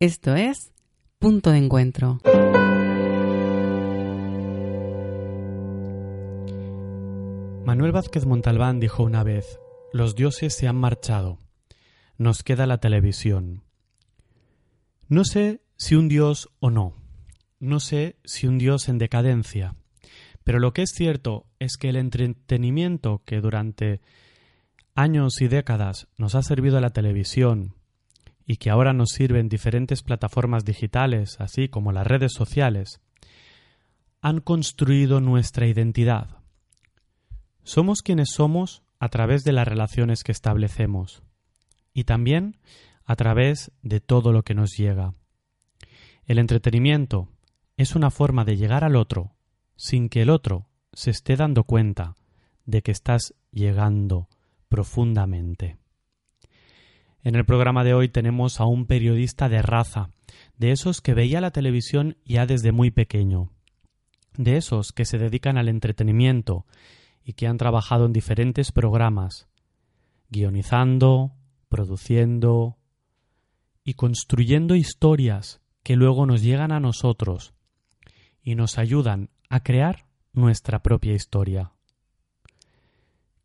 Esto es Punto de Encuentro. Manuel Vázquez Montalbán dijo una vez, los dioses se han marchado, nos queda la televisión. No sé si un dios o no, no sé si un dios en decadencia, pero lo que es cierto es que el entretenimiento que durante años y décadas nos ha servido la televisión y que ahora nos sirve en diferentes plataformas digitales, así como las redes sociales, han construido nuestra identidad. Somos quienes somos a través de las relaciones que establecemos y también a través de todo lo que nos llega. El entretenimiento es una forma de llegar al otro sin que el otro se esté dando cuenta de que estás llegando profundamente. En el programa de hoy tenemos a un periodista de raza, de esos que veía la televisión ya desde muy pequeño, de esos que se dedican al entretenimiento y que han trabajado en diferentes programas, guionizando, produciendo y construyendo historias que luego nos llegan a nosotros y nos ayudan a crear nuestra propia historia.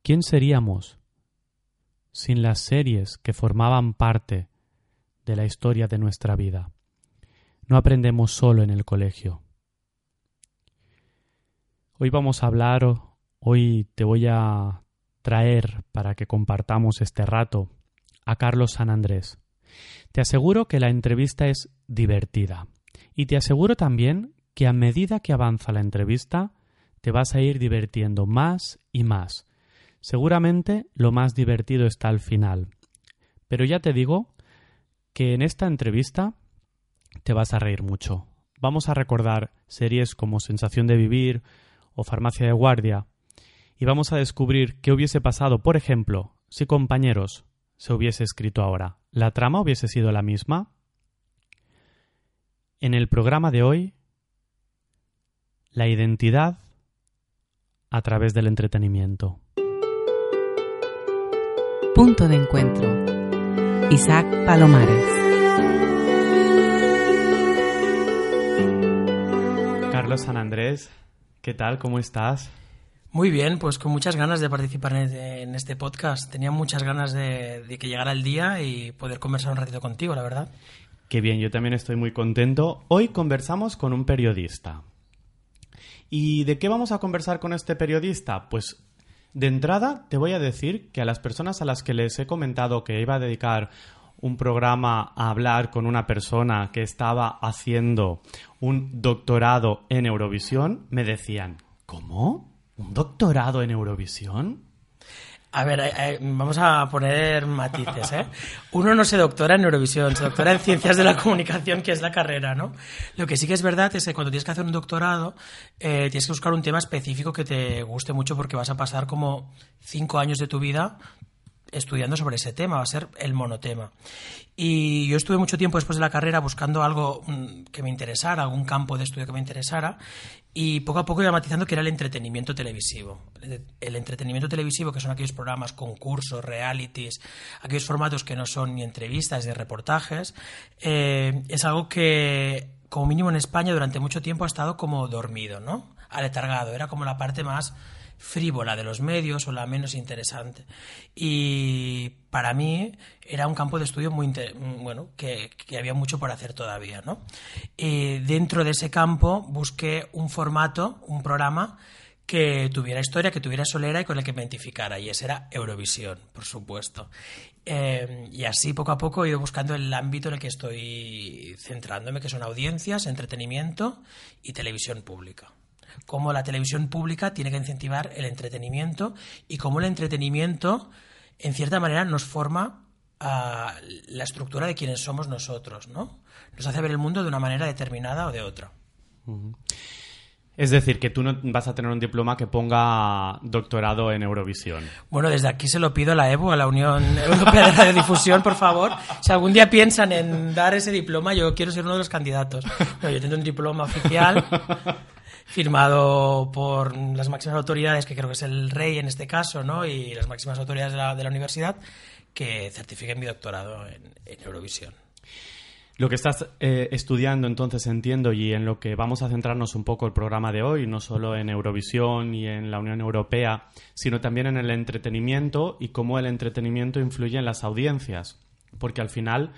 ¿Quién seríamos sin las series que formaban parte de la historia de nuestra vida? No aprendemos solo en el colegio. Hoy vamos a hablar, hoy te voy a traer para que compartamos este rato a Carlos San Andrés. Te aseguro que la entrevista es divertida y te aseguro también que a medida que avanza la entrevista te vas a ir divirtiendo más y más. Seguramente lo más divertido está al final. Pero ya te digo que en esta entrevista te vas a reír mucho. Vamos a recordar series como Sensación de Vivir o Farmacia de Guardia y vamos a descubrir qué hubiese pasado, por ejemplo, si compañeros se hubiese escrito ahora. ¿La trama hubiese sido la misma? En el programa de hoy la identidad a través del entretenimiento. Punto de encuentro. Isaac Palomares. Carlos San Andrés, ¿qué tal? ¿Cómo estás? Muy bien, pues con muchas ganas de participar en este podcast. Tenía muchas ganas de, de, que llegara el día y poder conversar un ratito contigo, la verdad. Qué bien, yo también estoy muy contento. Hoy conversamos con un periodista, ¿Y de qué vamos a conversar con este periodista? Pues de entrada te voy a decir que a las personas a las que les he comentado que iba a dedicar un programa a hablar con una persona que estaba haciendo un doctorado en Eurovisión, me decían, ¿cómo? ¿Un doctorado en Eurovisión? A ver, eh, eh, vamos a poner matices, ¿eh? Uno no se doctora en Eurovisión, se doctora en Ciencias de la Comunicación, que es la carrera, ¿no? Lo que sí que es verdad es que cuando tienes que hacer un doctorado, eh, tienes que buscar un tema específico que te guste mucho porque vas a pasar como cinco años de tu vida estudiando sobre ese tema, va a ser el monotema. Y yo estuve mucho tiempo después de la carrera buscando algo mm, que me interesara, algún campo de estudio que me interesara, y poco a poco iba matizando que era el entretenimiento televisivo. El entretenimiento televisivo, que son aquellos programas, concursos, realities, aquellos formatos que no son ni entrevistas ni reportajes, eh, es algo que, como mínimo en España, durante mucho tiempo ha estado como dormido, ¿no? Aletargado. Era como la parte más frívola de los medios o la menos interesante. Y para mí era un campo de estudio muy bueno, que, había mucho por hacer todavía, ¿no? Y dentro de ese campo busqué un formato, un programa que tuviera historia, que tuviera solera y con el que me identificara. Y ese era Eurovisión, por supuesto. Eh, y así poco a poco he ido buscando el ámbito en el que estoy centrándome, que son audiencias, entretenimiento y televisión pública cómo la televisión pública tiene que incentivar el entretenimiento y cómo el entretenimiento, en cierta manera, nos forma a la estructura de quienes somos nosotros, ¿no? Nos hace ver el mundo de una manera determinada o de otra. Es decir, que tú no vas a tener un diploma que ponga doctorado en Eurovisión. Bueno, desde aquí se lo pido a la EBU, a la Unión Europea de Radiodifusión, por favor. Si algún día piensan en dar ese diploma, yo quiero ser uno de los candidatos. yo tengo un diploma oficial firmado por las máximas autoridades, que creo que es el rey en este caso, ¿no? y las máximas autoridades de la, universidad, que certifiquen mi doctorado en, Eurovisión. Lo que estás eh, estudiando, entonces entiendo, y en lo que vamos a centrarnos un poco el programa de hoy, no solo en Eurovisión y en la Unión Europea, sino también en el entretenimiento y cómo el entretenimiento influye en las audiencias. Porque al final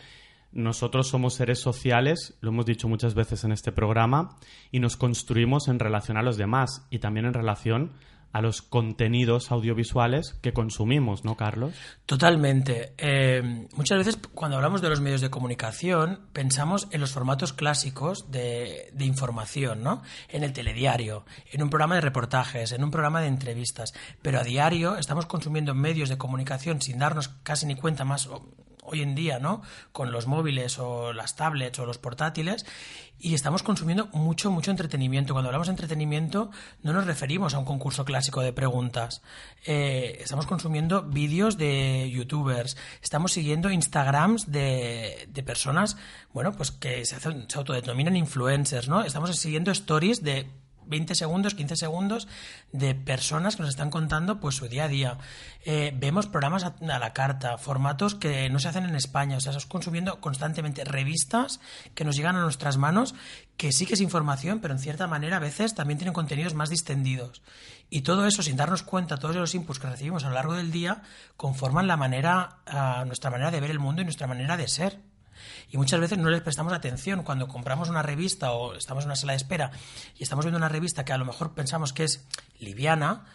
nosotros somos seres sociales, lo hemos dicho muchas veces en este programa, y nos construimos en relación a los demás y también en relación a los contenidos audiovisuales que consumimos, ¿no, Carlos? Totalmente. Eh, muchas veces cuando hablamos de los medios de comunicación pensamos en los formatos clásicos de, de, información, ¿no? En el telediario, en un programa de reportajes, en un programa de entrevistas. Pero a diario estamos consumiendo medios de comunicación sin darnos casi ni cuenta más hoy en día, ¿no? Con los móviles o las tablets o los portátiles y estamos consumiendo mucho, mucho entretenimiento. Cuando hablamos de entretenimiento no nos referimos a un concurso clásico de preguntas. Eh, estamos consumiendo vídeos de youtubers, estamos siguiendo Instagrams de, de personas, bueno, pues que se, hacen, se autodenominan influencers, ¿no? Estamos siguiendo stories de 20 segundos, 15 segundos de personas que nos están contando pues su día a día. Eh, vemos programas a, la carta, formatos que no se hacen en España, o sea, estamos consumiendo constantemente revistas que nos llegan a nuestras manos, que sí que es información, pero en cierta manera a veces también tienen contenidos más distendidos. Y todo eso, sin darnos cuenta, todos los inputs que recibimos a lo largo del día, conforman la manera, uh, nuestra manera de ver el mundo y nuestra manera de ser. Y muchas veces no les prestamos atención cuando compramos una revista o estamos en una sala de espera y estamos viendo una revista que a lo mejor pensamos que es liviana,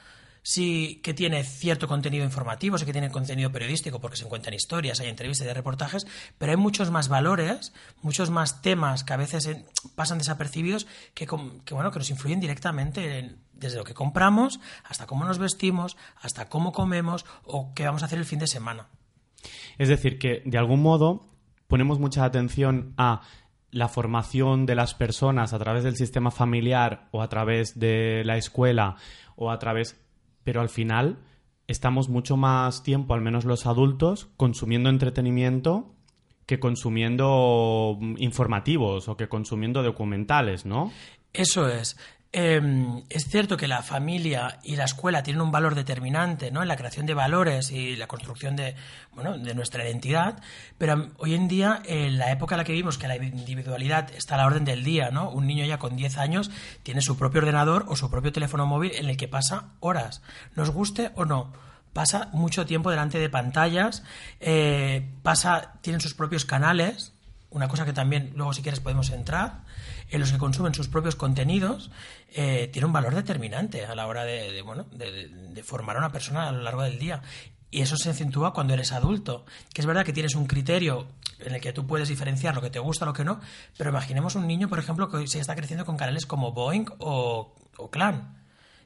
sí que tiene cierto contenido informativo, sí que tiene contenido periodístico porque se encuentran historias, hay entrevistas y reportajes, pero hay muchos más valores, muchos más temas que a veces pasan desapercibidos que, que bueno, que nos influyen directamente en, desde lo que compramos hasta cómo nos vestimos, hasta cómo comemos o qué vamos a hacer el fin de semana. Es decir, que de algún modo ponemos mucha atención a la formación de las personas a través del sistema familiar o a través de la escuela o a través... Pero al final estamos mucho más tiempo, al menos los adultos, consumiendo entretenimiento que consumiendo informativos o que consumiendo documentales, ¿no? Eso es. Eh, es cierto que la familia y la escuela tienen un valor determinante ¿no? en la creación de valores y la construcción de, bueno, de nuestra identidad, pero hoy en día, en la época en la que vivimos, que la individualidad está a la orden del día, ¿no? un niño ya con 10 años tiene su propio ordenador o su propio teléfono móvil en el que pasa horas, nos guste o no pasa mucho tiempo delante de pantallas, eh, pasa, tienen sus propios canales, una cosa que también luego si quieres podemos entrar, en los que consumen sus propios contenidos, eh, tiene un valor determinante a la hora de, bueno, de, formar a una persona a lo largo del día. Y eso se acentúa cuando eres adulto. Que es verdad que tienes un criterio en el que tú puedes diferenciar lo que te gusta, lo que no, pero imaginemos un niño, por ejemplo, que se está creciendo con canales como Boeing o, o Clan.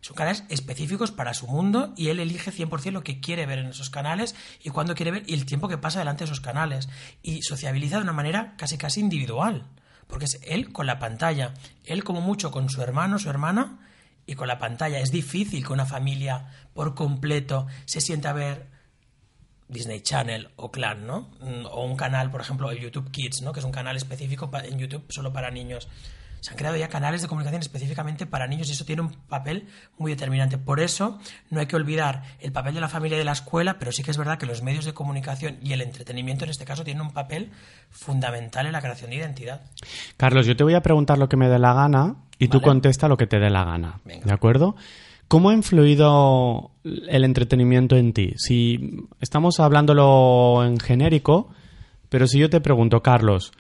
Son canales específicos para su mundo y él elige 100% lo que quiere ver en esos canales y cuándo quiere ver y el tiempo que pasa delante de esos canales. Y sociabiliza de una manera casi casi individual porque es él con la pantalla, él como mucho con su hermano, su hermana y con la pantalla. Es difícil que una familia por completo se sienta a ver Disney Channel o Clan, ¿no? O un canal, por ejemplo, el YouTube Kids, ¿no? Que es un canal específico en YouTube solo para niños. Se han creado ya canales de comunicación específicamente para niños y eso tiene un papel muy determinante. Por eso no hay que olvidar el papel de la familia y de la escuela, pero sí que es verdad que los medios de comunicación y el entretenimiento en este caso tienen un papel fundamental en la creación de identidad. Carlos, yo te voy a preguntar lo que me dé la gana y tú contesta lo que te dé la gana. Venga. ¿De acuerdo? ¿Cómo ha influido el entretenimiento en ti? Si estamos hablándolo en genérico, pero si yo te pregunto, Carlos,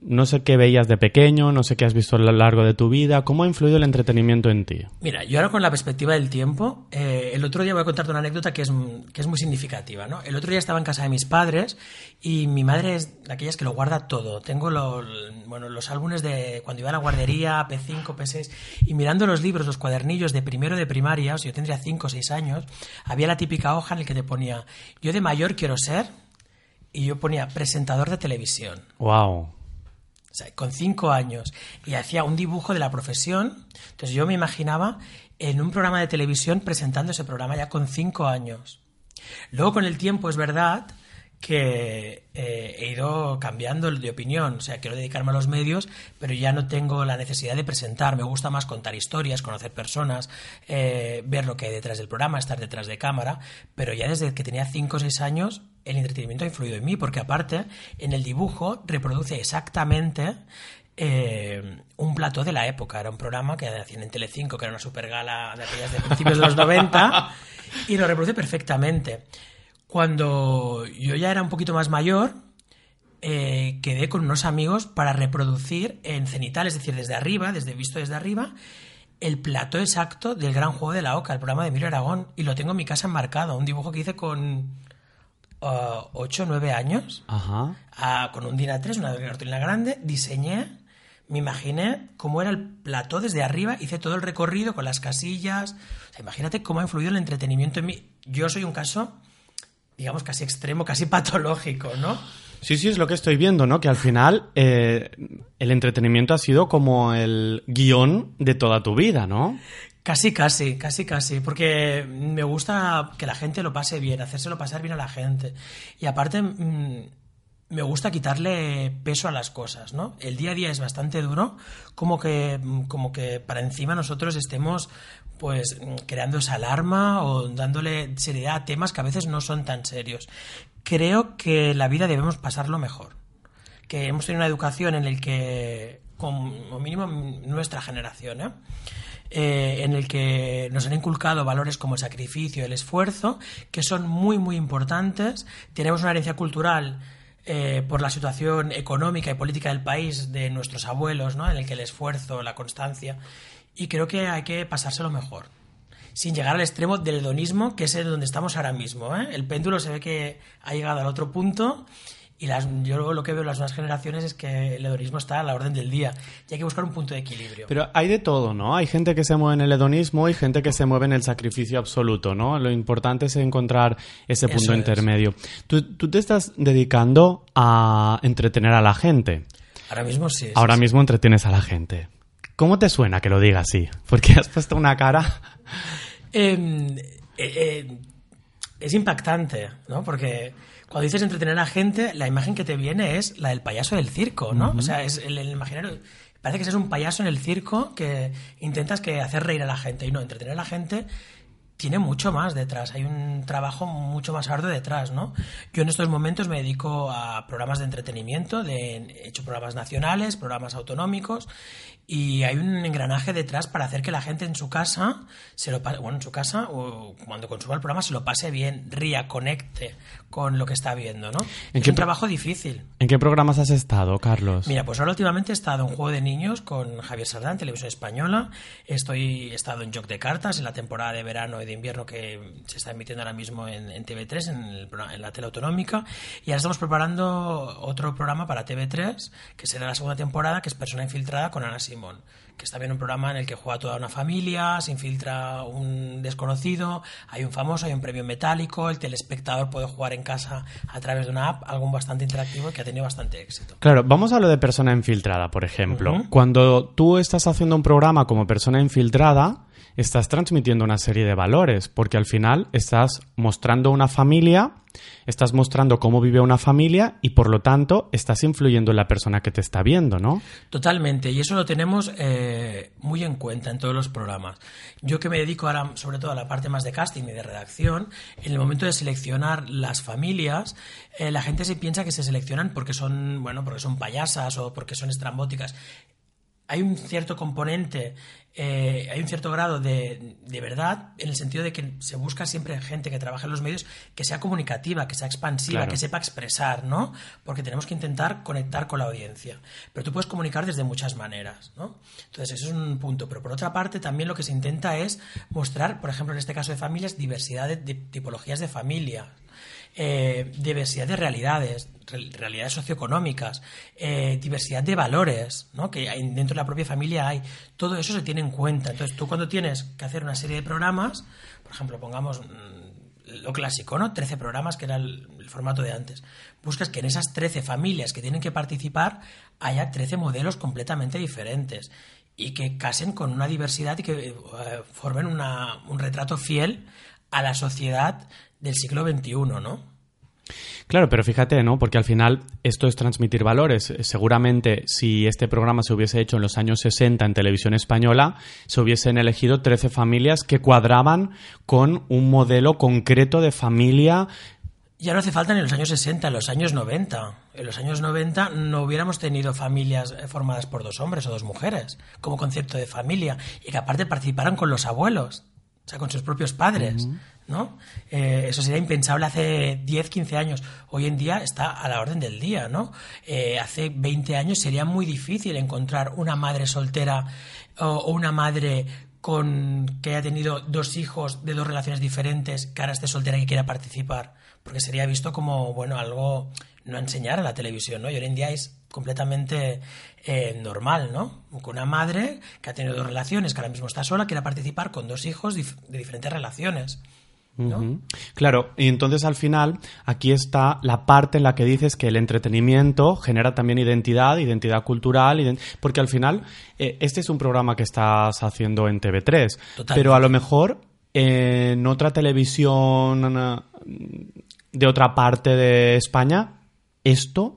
no sé qué veías de pequeño, no sé qué has visto a lo largo de tu vida. ¿Cómo ha influido el entretenimiento en ti? Mira, yo ahora con la perspectiva del tiempo, eh, el otro día voy a contarte una anécdota que es, que es muy significativa. ¿no? El otro día estaba en casa de mis padres y mi madre es de aquellas que lo guarda todo. Tengo los, bueno, los álbumes de cuando iba a la guardería, P5, P6, y mirando los libros, los cuadernillos de primero de primaria, o sea, yo tendría 5 o 6 años, había la típica hoja en la que te ponía, yo de mayor quiero ser, y yo ponía presentador de televisión. ¡Wow! Con cinco años y hacía un dibujo de la profesión. Entonces yo me imaginaba en un programa de televisión presentando ese programa ya con cinco años. Luego con el tiempo es verdad que eh, he ido cambiando de opinión. O sea, quiero dedicarme a los medios, pero ya no tengo la necesidad de presentar. Me gusta más contar historias, conocer personas, eh, ver lo que hay detrás del programa, estar detrás de cámara. Pero ya desde que tenía 5 o 6 años, el entretenimiento ha influido en mí, porque aparte, en el dibujo reproduce exactamente eh, un plató de la época. Era un programa que hacían en Telecinco, que era una super gala de aquellas de principios de los 90, y lo reproduce perfectamente. Cuando yo ya era un poquito más mayor, eh, quedé con unos amigos para reproducir en cenital, es decir, desde arriba, desde visto desde arriba, el plató exacto del gran juego de la OCA, el programa de Emilio Aragón, y lo tengo en mi casa enmarcado, un dibujo que hice con 8 o 9 años, Ajá. ah, con un DIN A3, una cartulina grande, diseñé, me imaginé cómo era el plató desde arriba, hice todo el recorrido con las casillas, o sea, imagínate cómo ha influido el entretenimiento en mí. Yo soy un caso digamos, casi extremo, casi patológico, ¿no? Sí, sí, es lo que estoy viendo, ¿no? Que al final eh, el entretenimiento ha sido como el guion de toda tu vida, ¿no? Casi, casi, casi, casi, porque me gusta que la gente lo pase bien, hacérselo pasar bien a la gente. Y aparte, mm, me gusta quitarle peso a las cosas, ¿no? El día a día es bastante duro, como que, como que para encima nosotros estemos pues creando esa alarma o dándole seriedad a temas que a veces no son tan serios. Creo que la vida debemos pasarlo mejor. Que hemos tenido una educación en el que, como mínimo nuestra generación, ¿eh? Eh, en el que nos han inculcado valores como el sacrificio, el esfuerzo, que son muy, muy importantes. Tenemos una herencia cultural eh, por la situación económica y política del país de nuestros abuelos, ¿no? en el que el esfuerzo, la constancia y creo que hay que pasárselo mejor. Sin llegar al extremo del hedonismo, que es el donde estamos ahora mismo. ¿eh? El péndulo se ve que ha llegado al otro punto y las, yo lo que veo en las nuevas generaciones es que el hedonismo está a la orden del día y hay que buscar un punto de equilibrio. Pero hay de todo, ¿no? Hay gente que se mueve en el hedonismo y gente que se mueve en el sacrificio absoluto, ¿no? Lo importante es encontrar ese punto Eso es. intermedio. ¿Tú, tú te estás dedicando a entretener a la gente. Ahora mismo sí. sí, Ahora sí. mismo entretienes a la gente. ¿Cómo te suena que lo diga así? Porque has puesto una cara. Eh, eh, eh, es impactante, ¿no? Porque cuando dices entretener a la gente, la imagen que te viene es la del payaso del circo, ¿no? O sea, es el, el imaginario. Parece que seas un payaso en el circo que intentas que hacer reír a la gente. Y no, entretener a la gente tiene mucho más detrás. Hay un trabajo mucho más arduo detrás, ¿no? Yo en estos momentos me dedico a programas de entretenimiento, de, he hecho programas nacionales, programas autonómicos, y hay un engranaje detrás para hacer que la gente en su casa se lo pase, bueno, en su casa o cuando consuma el programa se lo pase bien, ría, conecte con lo que está viendo, ¿no? ¿En Es qué un trabajo difícil. ¿En qué programas has estado, Carlos? Mira, pues ahora últimamente he estado en Juego de Niños con Javier Sardán, Televisión Española. Estoy, he estado en Joc de Cartas, en la temporada de verano de invierno que se está emitiendo ahora mismo en, en TV3, en, el programa- en la tele autonómica. Y ahora estamos preparando otro programa para TV3, que será la segunda temporada, que es Persona Infiltrada con Ana Simón. Que es también un programa en el que juega toda una familia, se infiltra un desconocido, hay un famoso, hay un premio metálico, el telespectador puede jugar en casa a través de una app, algo bastante interactivo y que ha tenido bastante éxito. Claro, vamos a lo de persona infiltrada, por ejemplo. Cuando tú estás haciendo un programa como persona infiltrada, estás transmitiendo una serie de valores, porque al final estás mostrando una familia, estás mostrando cómo vive una familia y por lo tanto estás influyendo en la persona que te está viendo, ¿no? Totalmente, y eso lo tenemos eh, muy en cuenta en todos los programas. Yo que me dedico ahora sobre todo a la parte más de casting y de redacción, en el momento de seleccionar las familias, eh, la gente se piensa que se seleccionan porque son, bueno, porque son payasas o porque son estrambóticas. Hay un cierto componente, eh, hay un cierto grado de, de verdad en el sentido de que se busca siempre gente que trabaje en los medios que sea comunicativa, que sea expansiva, Claro. que sepa expresar, ¿no? Porque tenemos que intentar conectar con la audiencia. Pero tú puedes comunicar desde muchas maneras, ¿no? Entonces, eso es un punto. Pero por otra parte, también lo que se intenta es mostrar, por ejemplo, en este caso de familias, diversidad de, de tipologías de familia. Eh, diversidad de realidades, re- realidades socioeconómicas, eh, diversidad de valores, ¿no? que hay- dentro de la propia familia hay. Todo eso se tiene en cuenta. Entonces, tú cuando tienes que hacer una serie de programas, por ejemplo, pongamos mm, lo clásico, ¿no? 13 programas, que era el, el formato de antes. Buscas que en esas 13 familias que tienen que participar haya 13 modelos completamente diferentes y que casen con una diversidad y que eh, formen una- un retrato fiel a la sociedad del siglo XXI, ¿no? Claro, pero fíjate, ¿no? Porque al final esto es transmitir valores. Seguramente si este programa se hubiese hecho en los años 60 en televisión española, se hubiesen elegido 13 familias que cuadraban con un modelo concreto de familia ya no hace falta ni en los años 60, en los años 90. En los años 90 no hubiéramos tenido familias eh, formadas por dos hombres o dos mujeres como concepto de familia y que aparte participaran con los abuelos, o sea, con sus propios padres. ¿No? Eh, eso sería impensable hace 10, 15 años. Hoy en día está a la orden del día, ¿no? Eh, hace 20 años sería muy difícil encontrar una madre soltera o, una madre con que haya tenido dos hijos de dos relaciones diferentes, que ahora esté soltera y quiera participar porque sería visto como, bueno, algo no enseñar a la televisión, ¿no? Y hoy en día es completamente eh, normal, ¿no? Con una madre que ha tenido dos relaciones, que ahora mismo está sola, quiera participar con dos hijos de diferentes relaciones. ¿No? Claro, y entonces al final aquí está la parte en la que dices que el entretenimiento genera también identidad, identidad cultural, porque al final eh, este es un programa que estás haciendo en TV3, pero a lo mejor en otra televisión de otra parte de España, esto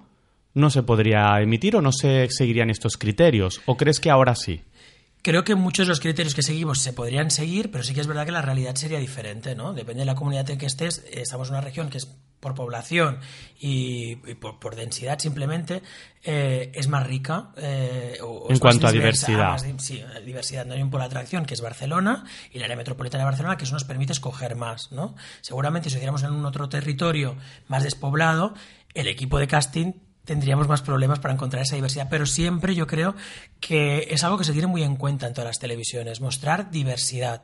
no se podría emitir o no se seguirían estos criterios? ¿O crees que ahora sí? Creo que muchos de los criterios que seguimos se podrían seguir, pero sí que es verdad que la realidad sería diferente, ¿no? Depende de la comunidad en que estés. Estamos en una región que es por población y, por, densidad simplemente eh, es más rica. Eh, en cuanto a diversidad. sí, diversidad. No hay un polo de atracción que es Barcelona y la área metropolitana de Barcelona que eso nos permite escoger más, ¿no? Seguramente si hiciéramos en un otro territorio más despoblado, el equipo de casting tendríamos más problemas para encontrar esa diversidad. Pero siempre yo creo que es algo que se tiene muy en cuenta en todas las televisiones, mostrar diversidad.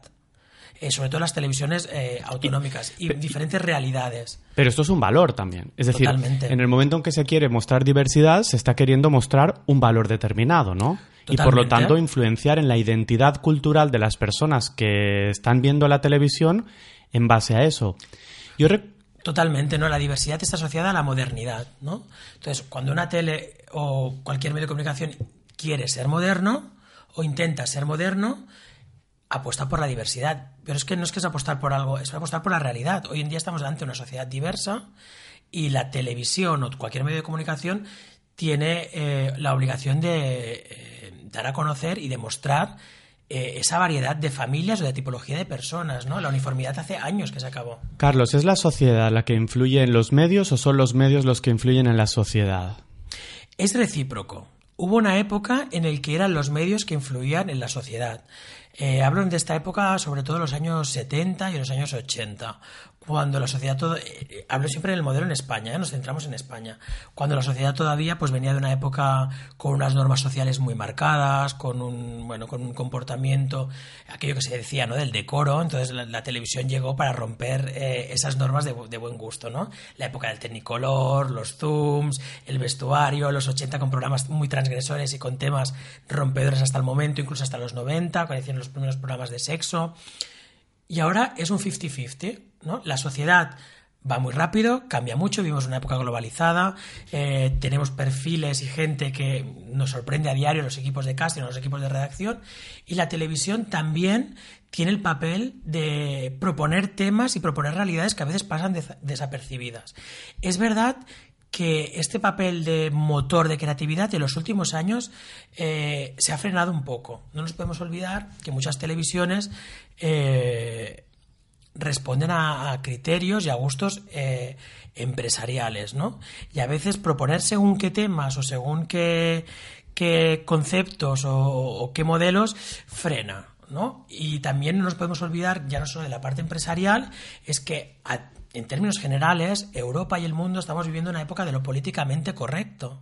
Eh, sobre todo las televisiones eh, autonómicas y, diferentes realidades. Pero esto es un valor también. Es decir, en el momento en que se quiere mostrar diversidad, se está queriendo mostrar un valor determinado, ¿no? Y por lo tanto influenciar en la identidad cultural de las personas que están viendo la televisión en base a eso. Yo Totalmente, ¿no? La diversidad está asociada a la modernidad, ¿no? Entonces, cuando una tele o cualquier medio de comunicación quiere ser moderno o intenta ser moderno, apuesta por la diversidad. Pero es que no es que es apostar por algo, es apostar por la realidad. Hoy en día estamos delante de una sociedad diversa y la televisión o cualquier medio de comunicación tiene eh, la obligación de eh, dar a conocer y demostrar eh, esa variedad de familias o de tipología de personas, ¿no? La uniformidad hace años que se acabó. Carlos, ¿es la sociedad la que influye en los medios o son los medios los que influyen en la sociedad? Es recíproco. Hubo una época en la que eran los medios que influían en la sociedad. Eh, hablo de esta época, sobre todo en los años 70 y los años 80, cuando la sociedad todo, eh, hablo siempre del modelo en España, ¿eh? nos centramos en España, cuando la sociedad todavía pues venía de una época con unas normas sociales muy marcadas, con un bueno, con un comportamiento, aquello que se decía, ¿no? del decoro, entonces la, televisión llegó para romper eh, esas normas de, de, buen gusto, ¿no? La época del Technicolor, los zooms, el vestuario, los 80 con programas muy transgresores y con temas rompedores hasta el momento, incluso hasta los 90, cuando hicieron los primeros programas de sexo. Y ahora es un 50-50 ¿no? La sociedad va muy rápido, cambia mucho, vivimos una época globalizada, eh, tenemos perfiles y gente que nos sorprende a diario los equipos de casting, los equipos de redacción, y la televisión también tiene el papel de proponer temas y proponer realidades que a veces pasan desapercibidas. Es verdad que este papel de motor de creatividad en los últimos años eh, se ha frenado un poco. No nos podemos olvidar que muchas televisiones eh, responden a, criterios y a gustos eh, empresariales, ¿no? Y a veces proponer según qué temas o según qué, qué conceptos o, qué modelos frena, ¿no? Y también no nos podemos olvidar, ya no solo de la parte empresarial, es que en términos generales, Europa y el mundo estamos viviendo una época de lo políticamente correcto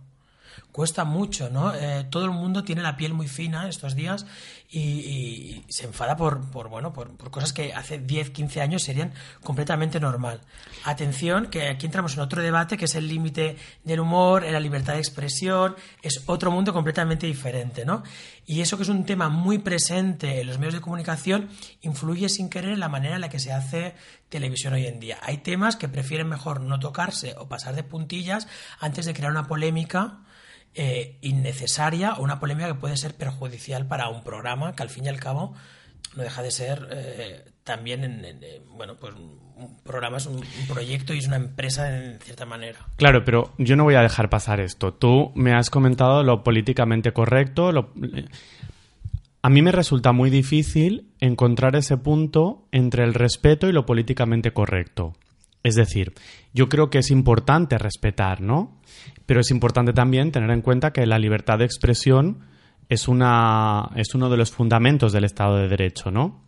cuesta mucho, ¿no? Eh, todo el mundo tiene la piel muy fina estos días y, se enfada por, por bueno, por, cosas que hace 10, 15 años serían completamente normal. Atención, que aquí entramos en otro debate que es el límite del humor, en la libertad de expresión, es otro mundo completamente diferente, ¿no? Y eso que es un tema muy presente en los medios de comunicación influye sin querer en la manera en la que se hace televisión hoy en día. Hay temas que prefieren mejor no tocarse o pasar de puntillas antes de crear una polémica eh, innecesaria o una polémica que puede ser perjudicial para un programa que al fin y al cabo no deja de ser eh, también, eh, bueno, pues un programa es un, un proyecto y es una empresa en cierta manera. Claro, pero yo no voy a dejar pasar esto. Tú me has comentado lo políticamente correcto. Lo... A mí me resulta muy difícil encontrar ese punto entre el respeto y lo políticamente correcto. Es decir, yo creo que es importante respetar, ¿no? Pero es importante también tener en cuenta que la libertad de expresión es, una, es uno de los fundamentos del Estado de Derecho, ¿no?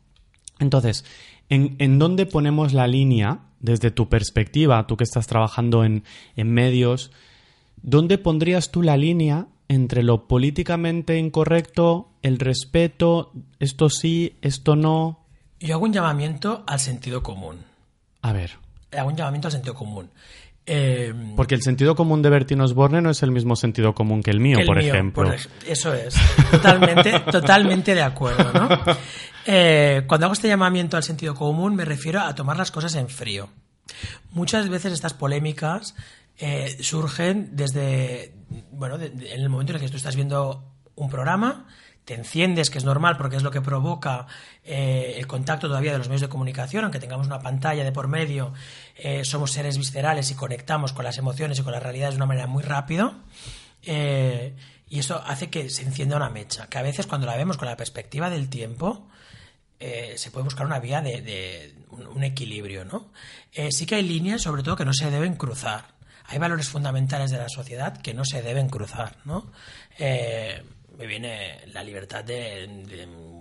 Entonces, ¿en, en dónde ponemos la línea desde tu perspectiva, tú que estás trabajando en, en medios, ¿dónde pondrías tú la línea entre lo políticamente incorrecto, el respeto, esto sí, esto no? Yo hago un llamamiento al sentido común. A ver. Hago un llamamiento al sentido común. Eh, Porque el sentido común de Bertín Osborne no es el mismo sentido común que el mío, que el por mío, ejemplo. por eso es. Totalmente, totalmente de acuerdo, ¿no? Eh, cuando hago este llamamiento al sentido común me refiero a tomar las cosas en frío. Muchas veces estas polémicas eh, surgen desde, bueno, de- de- en el momento en el que tú estás viendo un programa, te enciendes, que es normal porque es lo que provoca eh, el contacto todavía de los medios de comunicación, aunque tengamos una pantalla de por medio, eh, somos seres viscerales y conectamos con las emociones y con las realidades de una manera muy rápido. Eh, y eso hace que se encienda una mecha, que a veces cuando la vemos con la perspectiva del tiempo, se puede buscar una vía de, un, equilibrio, ¿no? Sí que hay líneas, sobre todo, que no se deben cruzar. Hay valores fundamentales de la sociedad que no se deben cruzar, ¿no? Me viene la libertad de, de-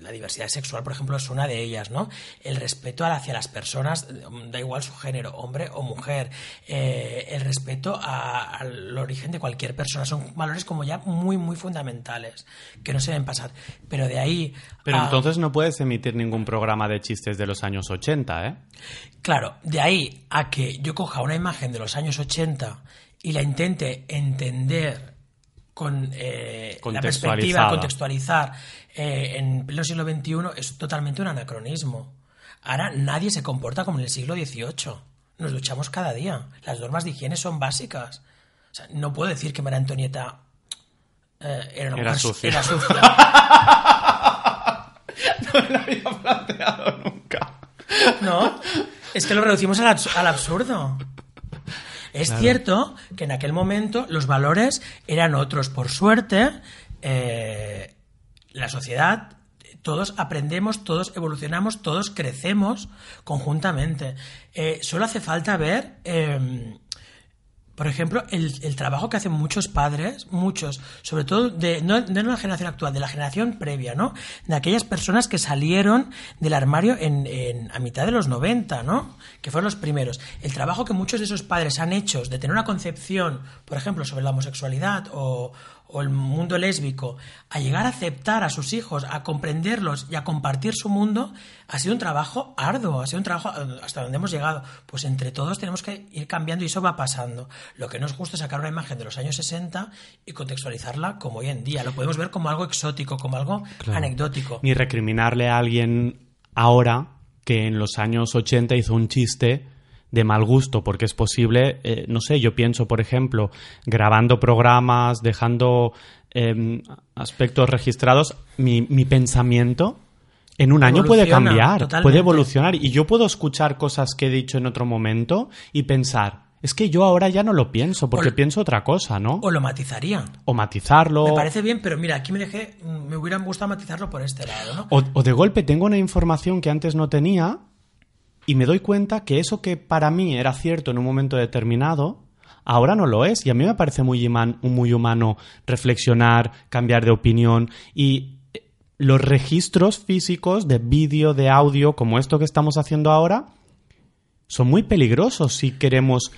la diversidad sexual, por ejemplo, es una de ellas, ¿no? El respeto hacia las personas, da igual su género, hombre o mujer, eh, el respeto a- al origen de cualquier persona, son valores como ya muy, muy fundamentales, que no se deben pasar. Pero de ahí... Pero a- entonces no puedes emitir ningún programa de chistes de los años 80, ¿eh? Claro, de ahí a que yo coja una imagen de los años 80 y la intente entender con eh, la perspectiva, contextualizar eh, en pleno siglo XXI, es totalmente un anacronismo. Ahora nadie se comporta como en el siglo XVIII. Nos duchamos cada día. Las normas de higiene son básicas. O sea, no puedo decir que María Antonieta eh, era una Era mujer su- sucia. era sucia. No me lo había planteado nunca. ¿No? Es que lo reducimos al, abs- al absurdo. Es cierto que en aquel momento los valores eran otros. Por suerte, eh, la sociedad, todos aprendemos, todos evolucionamos, todos crecemos conjuntamente. Eh, solo hace falta ver, eh, por ejemplo, el, el trabajo que hacen muchos padres, muchos, sobre todo de no, de la generación actual, de la generación previa, ¿no? De aquellas personas que salieron del armario en, en- a mitad de los 90, ¿no? Que fueron los primeros. El trabajo que muchos de esos padres han hecho de tener una concepción, por ejemplo, sobre la homosexualidad o, o el mundo lésbico, a llegar a aceptar a sus hijos, a comprenderlos y a compartir su mundo, ha sido un trabajo arduo, ha sido un trabajo eh, hasta donde hemos llegado. Pues entre todos tenemos que ir cambiando y eso va pasando. Lo que no es justo es sacar una imagen de los años 60 y contextualizarla como hoy en día. Lo podemos ver como algo exótico, como algo Claro. anecdótico. Ni recriminarle a alguien ahora que en los años 80 hizo un chiste de mal gusto, porque es posible, eh, no sé, yo pienso, por ejemplo, grabando programas, dejando em, aspectos registrados, mi, mi pensamiento en un año puede cambiar, totalmente. puede evolucionar, y yo puedo escuchar cosas que he dicho en otro momento y pensar, es que yo ahora ya no lo pienso, porque pienso otra cosa, ¿no? O lo matizaría. O matizarlo. Me parece bien, pero mira, aquí me dejé, me hubiera gustado matizarlo por este lado, ¿no? O, o de golpe tengo una información que antes no tenía y me doy cuenta que eso que para mí era cierto en un momento determinado, ahora no lo es. Y a mí me parece muy, humano reflexionar, cambiar de opinión y eh, los registros físicos de vídeo, de audio, como esto que estamos haciendo ahora, son muy peligrosos si queremos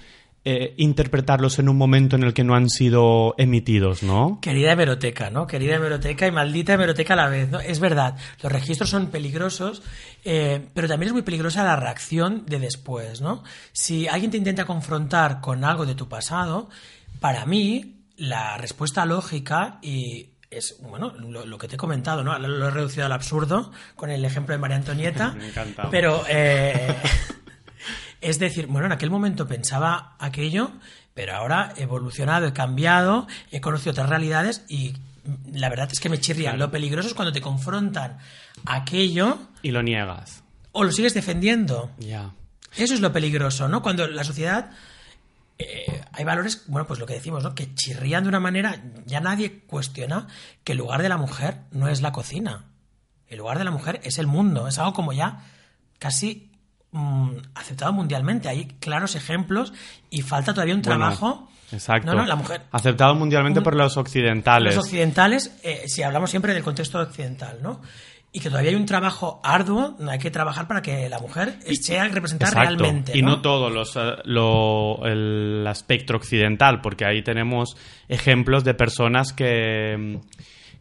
eh, interpretarlos en un momento en el que no han sido emitidos, ¿no? Querida hemeroteca, ¿no? Querida hemeroteca y maldita hemeroteca a la vez, ¿no? Es verdad, los registros son peligrosos, eh, pero también es muy peligrosa la reacción de después, ¿no? Si alguien te intenta confrontar con algo de tu pasado, para mí, la respuesta lógica y es, bueno, lo, lo que te he comentado, ¿no? Lo, lo he reducido al absurdo con el ejemplo de María Antonieta, Me encanta. pero... eh, Es decir, bueno, en aquel momento pensaba aquello, pero ahora he evolucionado, he cambiado, he conocido otras realidades y la verdad es que me chirría. Lo peligroso es cuando te confrontan aquello Y lo niegas. o lo sigues defendiendo. Ya. Eso es lo peligroso, ¿no? Cuando la sociedad eh, hay valores, bueno, pues lo que decimos, ¿no? Que chirrían de una manera, ya nadie cuestiona que el lugar de la mujer no es la cocina. El lugar de la mujer es el mundo, es algo como ya casi mm, aceptado mundialmente. Hay claros ejemplos y falta todavía un Bueno, trabajo. Exacto. No, no, la mujer. Aceptado mundialmente Un- por los occidentales. Los occidentales, eh, si hablamos siempre del contexto occidental, ¿no? Y que todavía hay un trabajo arduo, hay que trabajar para que la mujer sea representada realmente. Y ¿no? todo los, eh, lo- el espectro occidental, porque ahí tenemos ejemplos de personas que,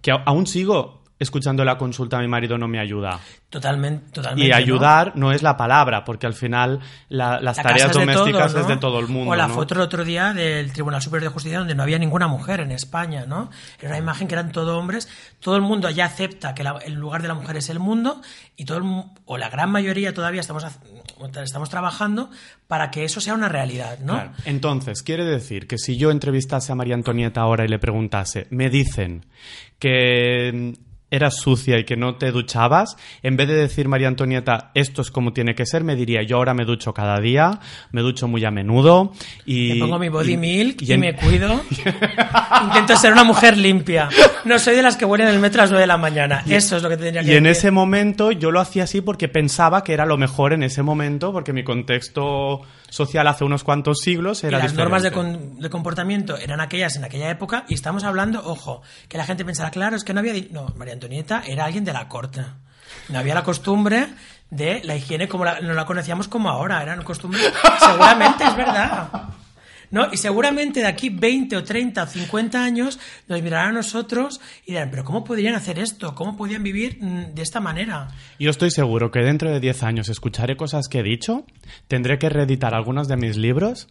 que a- aún sigo escuchando la consulta, mi marido no me ayuda. Totalmente, totalmente. Y ayudar ¿no? es la palabra, porque al final la- las La tareas es de domésticas todo, es de todo el mundo. O la ¿no? foto el otro día del Tribunal Superior de Justicia donde no había ninguna mujer en España, ¿no? Era una imagen que eran todo hombres. Todo el mundo ya acepta que la- el lugar de la mujer es el mundo y todo el o la gran mayoría todavía estamos estamos trabajando para que eso sea una realidad, ¿no? Claro. Entonces, quiere decir que si yo entrevistase a María Antonieta ahora y le preguntase, me dicen que eras sucia y que no te duchabas, en vez de decir María Antonieta, esto es como tiene que ser, me diría, yo ahora me ducho cada día, me ducho muy a menudo y... Me pongo mi body y- milk y, en- me cuido. Intento ser una mujer limpia. No soy de las que huelen el metro a las 9 de la mañana. Eso es lo que te tendría que Y en decir. ese momento yo lo hacía así porque pensaba que era lo mejor en ese momento, porque mi contexto social hace unos cuantos siglos Y era las normas de, diferente. con- de comportamiento eran aquellas en aquella época y estamos hablando, ojo, que la gente pensará, claro, es que no había... di-". No, María Antonieta era alguien de la corte. No había la costumbre de la higiene como la, no la conocíamos como ahora, eran costumbres... Seguramente es verdad. ¿No? Y seguramente de aquí 20 o 30 o 50 años nos mirarán a nosotros y dirán, pero ¿cómo podrían hacer esto? ¿Cómo podían vivir mm, de esta manera? Yo estoy seguro que dentro de 10 años escucharé cosas que he dicho, tendré que reeditar algunos de mis libros,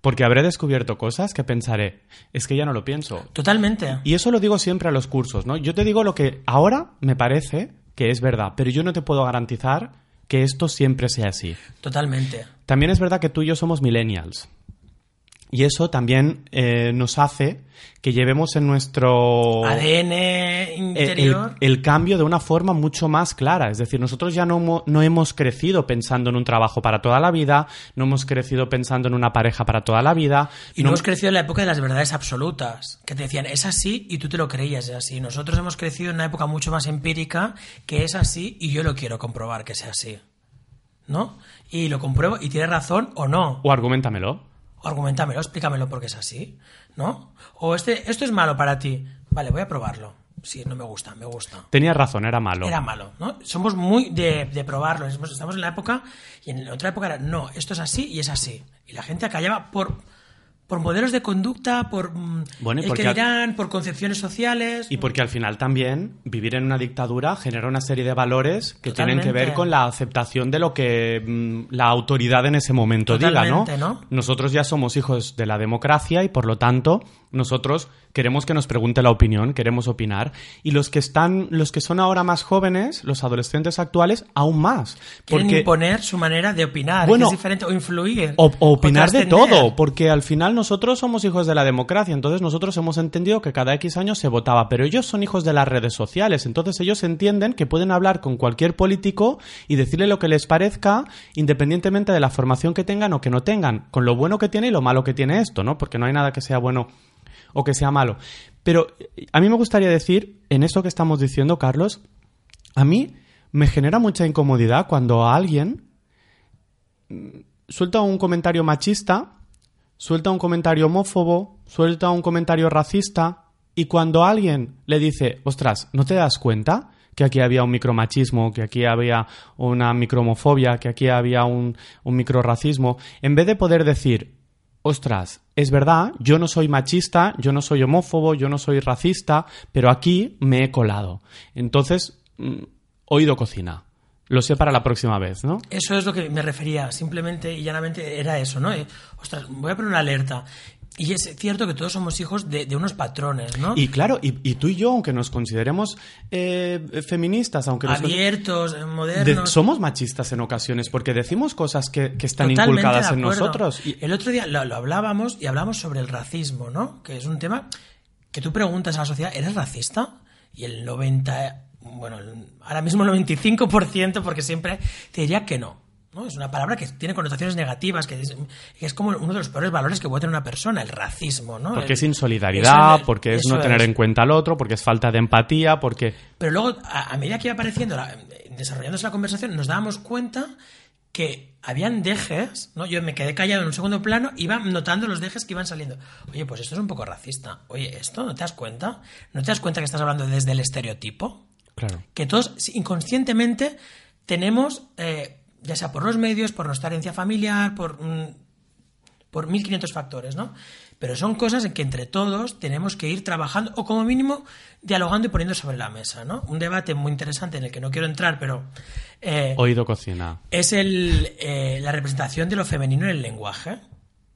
porque habré descubierto cosas que pensaré, es que ya no lo pienso. Totalmente. Y eso lo digo siempre a los cursos, ¿no? Yo te digo lo que ahora me parece que es verdad, pero yo no te puedo garantizar que esto siempre sea así. Totalmente. También es verdad que tú y yo somos millennials. Y eso también eh, nos hace que llevemos en nuestro ADN eh, el, interior. el cambio de una forma mucho más clara. Es decir, nosotros ya no, no hemos crecido pensando en un trabajo para toda la vida, no hemos crecido pensando en una pareja para toda la vida. Y no- no hemos crecido en la época de las verdades absolutas, que te decían es así y tú te lo creías es así. Nosotros hemos crecido en una época mucho más empírica que es así y yo lo quiero comprobar que sea así. ¿No? Y lo compruebo y tiene razón o no. O argumentamelo. Argumentámelo, explícamelo porque es así. ¿No? O este, esto es malo para ti. Vale, voy a probarlo. Sí, no me gusta, me gusta. Tenías razón, era malo. Era malo, ¿no? Somos muy de, de probarlo. Estamos estamos en la época y en la otra época era, no, esto es así y es así. Y la gente acallaba por, por modelos de conducta, por mm, Bueno, el que dirán, por concepciones sociales. Y porque al final también vivir en una dictadura genera una serie de valores que tienen que ver con la aceptación de lo que mm, la autoridad en ese momento diga, ¿no? ¿no? Nosotros ya somos hijos de la democracia y por lo tanto nosotros queremos que nos pregunte la opinión, queremos opinar y los que están los que son ahora más jóvenes, los adolescentes actuales aún más, Quieren porque imponer su manera de opinar, Bueno, que es diferente, o influir. o, o opinar de todo, porque al final nosotros somos hijos de la democracia, entonces nosotros hemos entendido que cada X años se votaba, pero ellos son hijos de las redes sociales, entonces ellos entienden que pueden hablar con cualquier político y decirle lo que les parezca, independientemente de la formación que tengan o que no tengan, con lo bueno que tiene y lo malo que tiene esto, ¿no? Porque no hay nada que sea bueno o que sea malo. Pero eh, a mí me gustaría decir, en eso que estamos diciendo, Carlos, a mí me genera mucha incomodidad cuando alguien suelta un comentario machista, suelta un comentario homófobo, suelta un comentario racista, y cuando alguien le dice, ostras, ¿no te das cuenta que aquí había un micromachismo, que aquí había una micromofobia, que aquí había un, un microracismo, en vez de poder decir, ostras, es verdad, yo no soy machista, yo no soy homófobo, yo no soy racista, pero aquí me he colado. Entonces, mm, oído cocina. Lo sé para la próxima vez, ¿no? Eso es lo que me refería, simplemente y llanamente era eso, ¿no? Eh, ostras, voy a poner una alerta. Y es cierto que todos somos hijos de, de unos patrones, ¿no? Y claro, y, y tú y yo, aunque nos consideremos eh, feministas, aunque nos Abiertos, eh, de- modernos. somos machistas en ocasiones porque decimos cosas que, que están Totalmente inculcadas en nosotros. Y- El otro día lo, lo hablábamos y hablamos sobre el racismo, ¿no? Que es un tema que tú preguntas a la sociedad, ¿eres racista? Y el 90, bueno, ahora mismo el 95%, porque siempre te diría que no. ¿No? Es una palabra que tiene connotaciones negativas, que es, que es como uno de los peores valores que puede tener una persona, el racismo, ¿no? Porque El- es insolidaridad, porque es no tener en cuenta al otro, porque es falta de empatía, porque... Pero luego, a, a medida que iba apareciendo, la- desarrollándose la conversación, nos dábamos cuenta que habían dejes, ¿no? Yo me quedé callado en un segundo plano, iba notando los dejes que iban saliendo. Oye, pues esto es un poco racista. Oye, ¿esto no te das cuenta? ¿No te das cuenta que estás hablando desde el estereotipo? Claro. que todos inconscientemente tenemos, eh, ya sea por los medios, por nuestra herencia familiar, por, mm, por 1500 factores, ¿no? Pero son cosas en que entre todos tenemos que ir trabajando o como mínimo dialogando y poniendo sobre la mesa, ¿no? Un debate muy interesante en el que no quiero entrar, pero eh, Oído cocina. es el, eh, la representación de lo femenino en el lenguaje.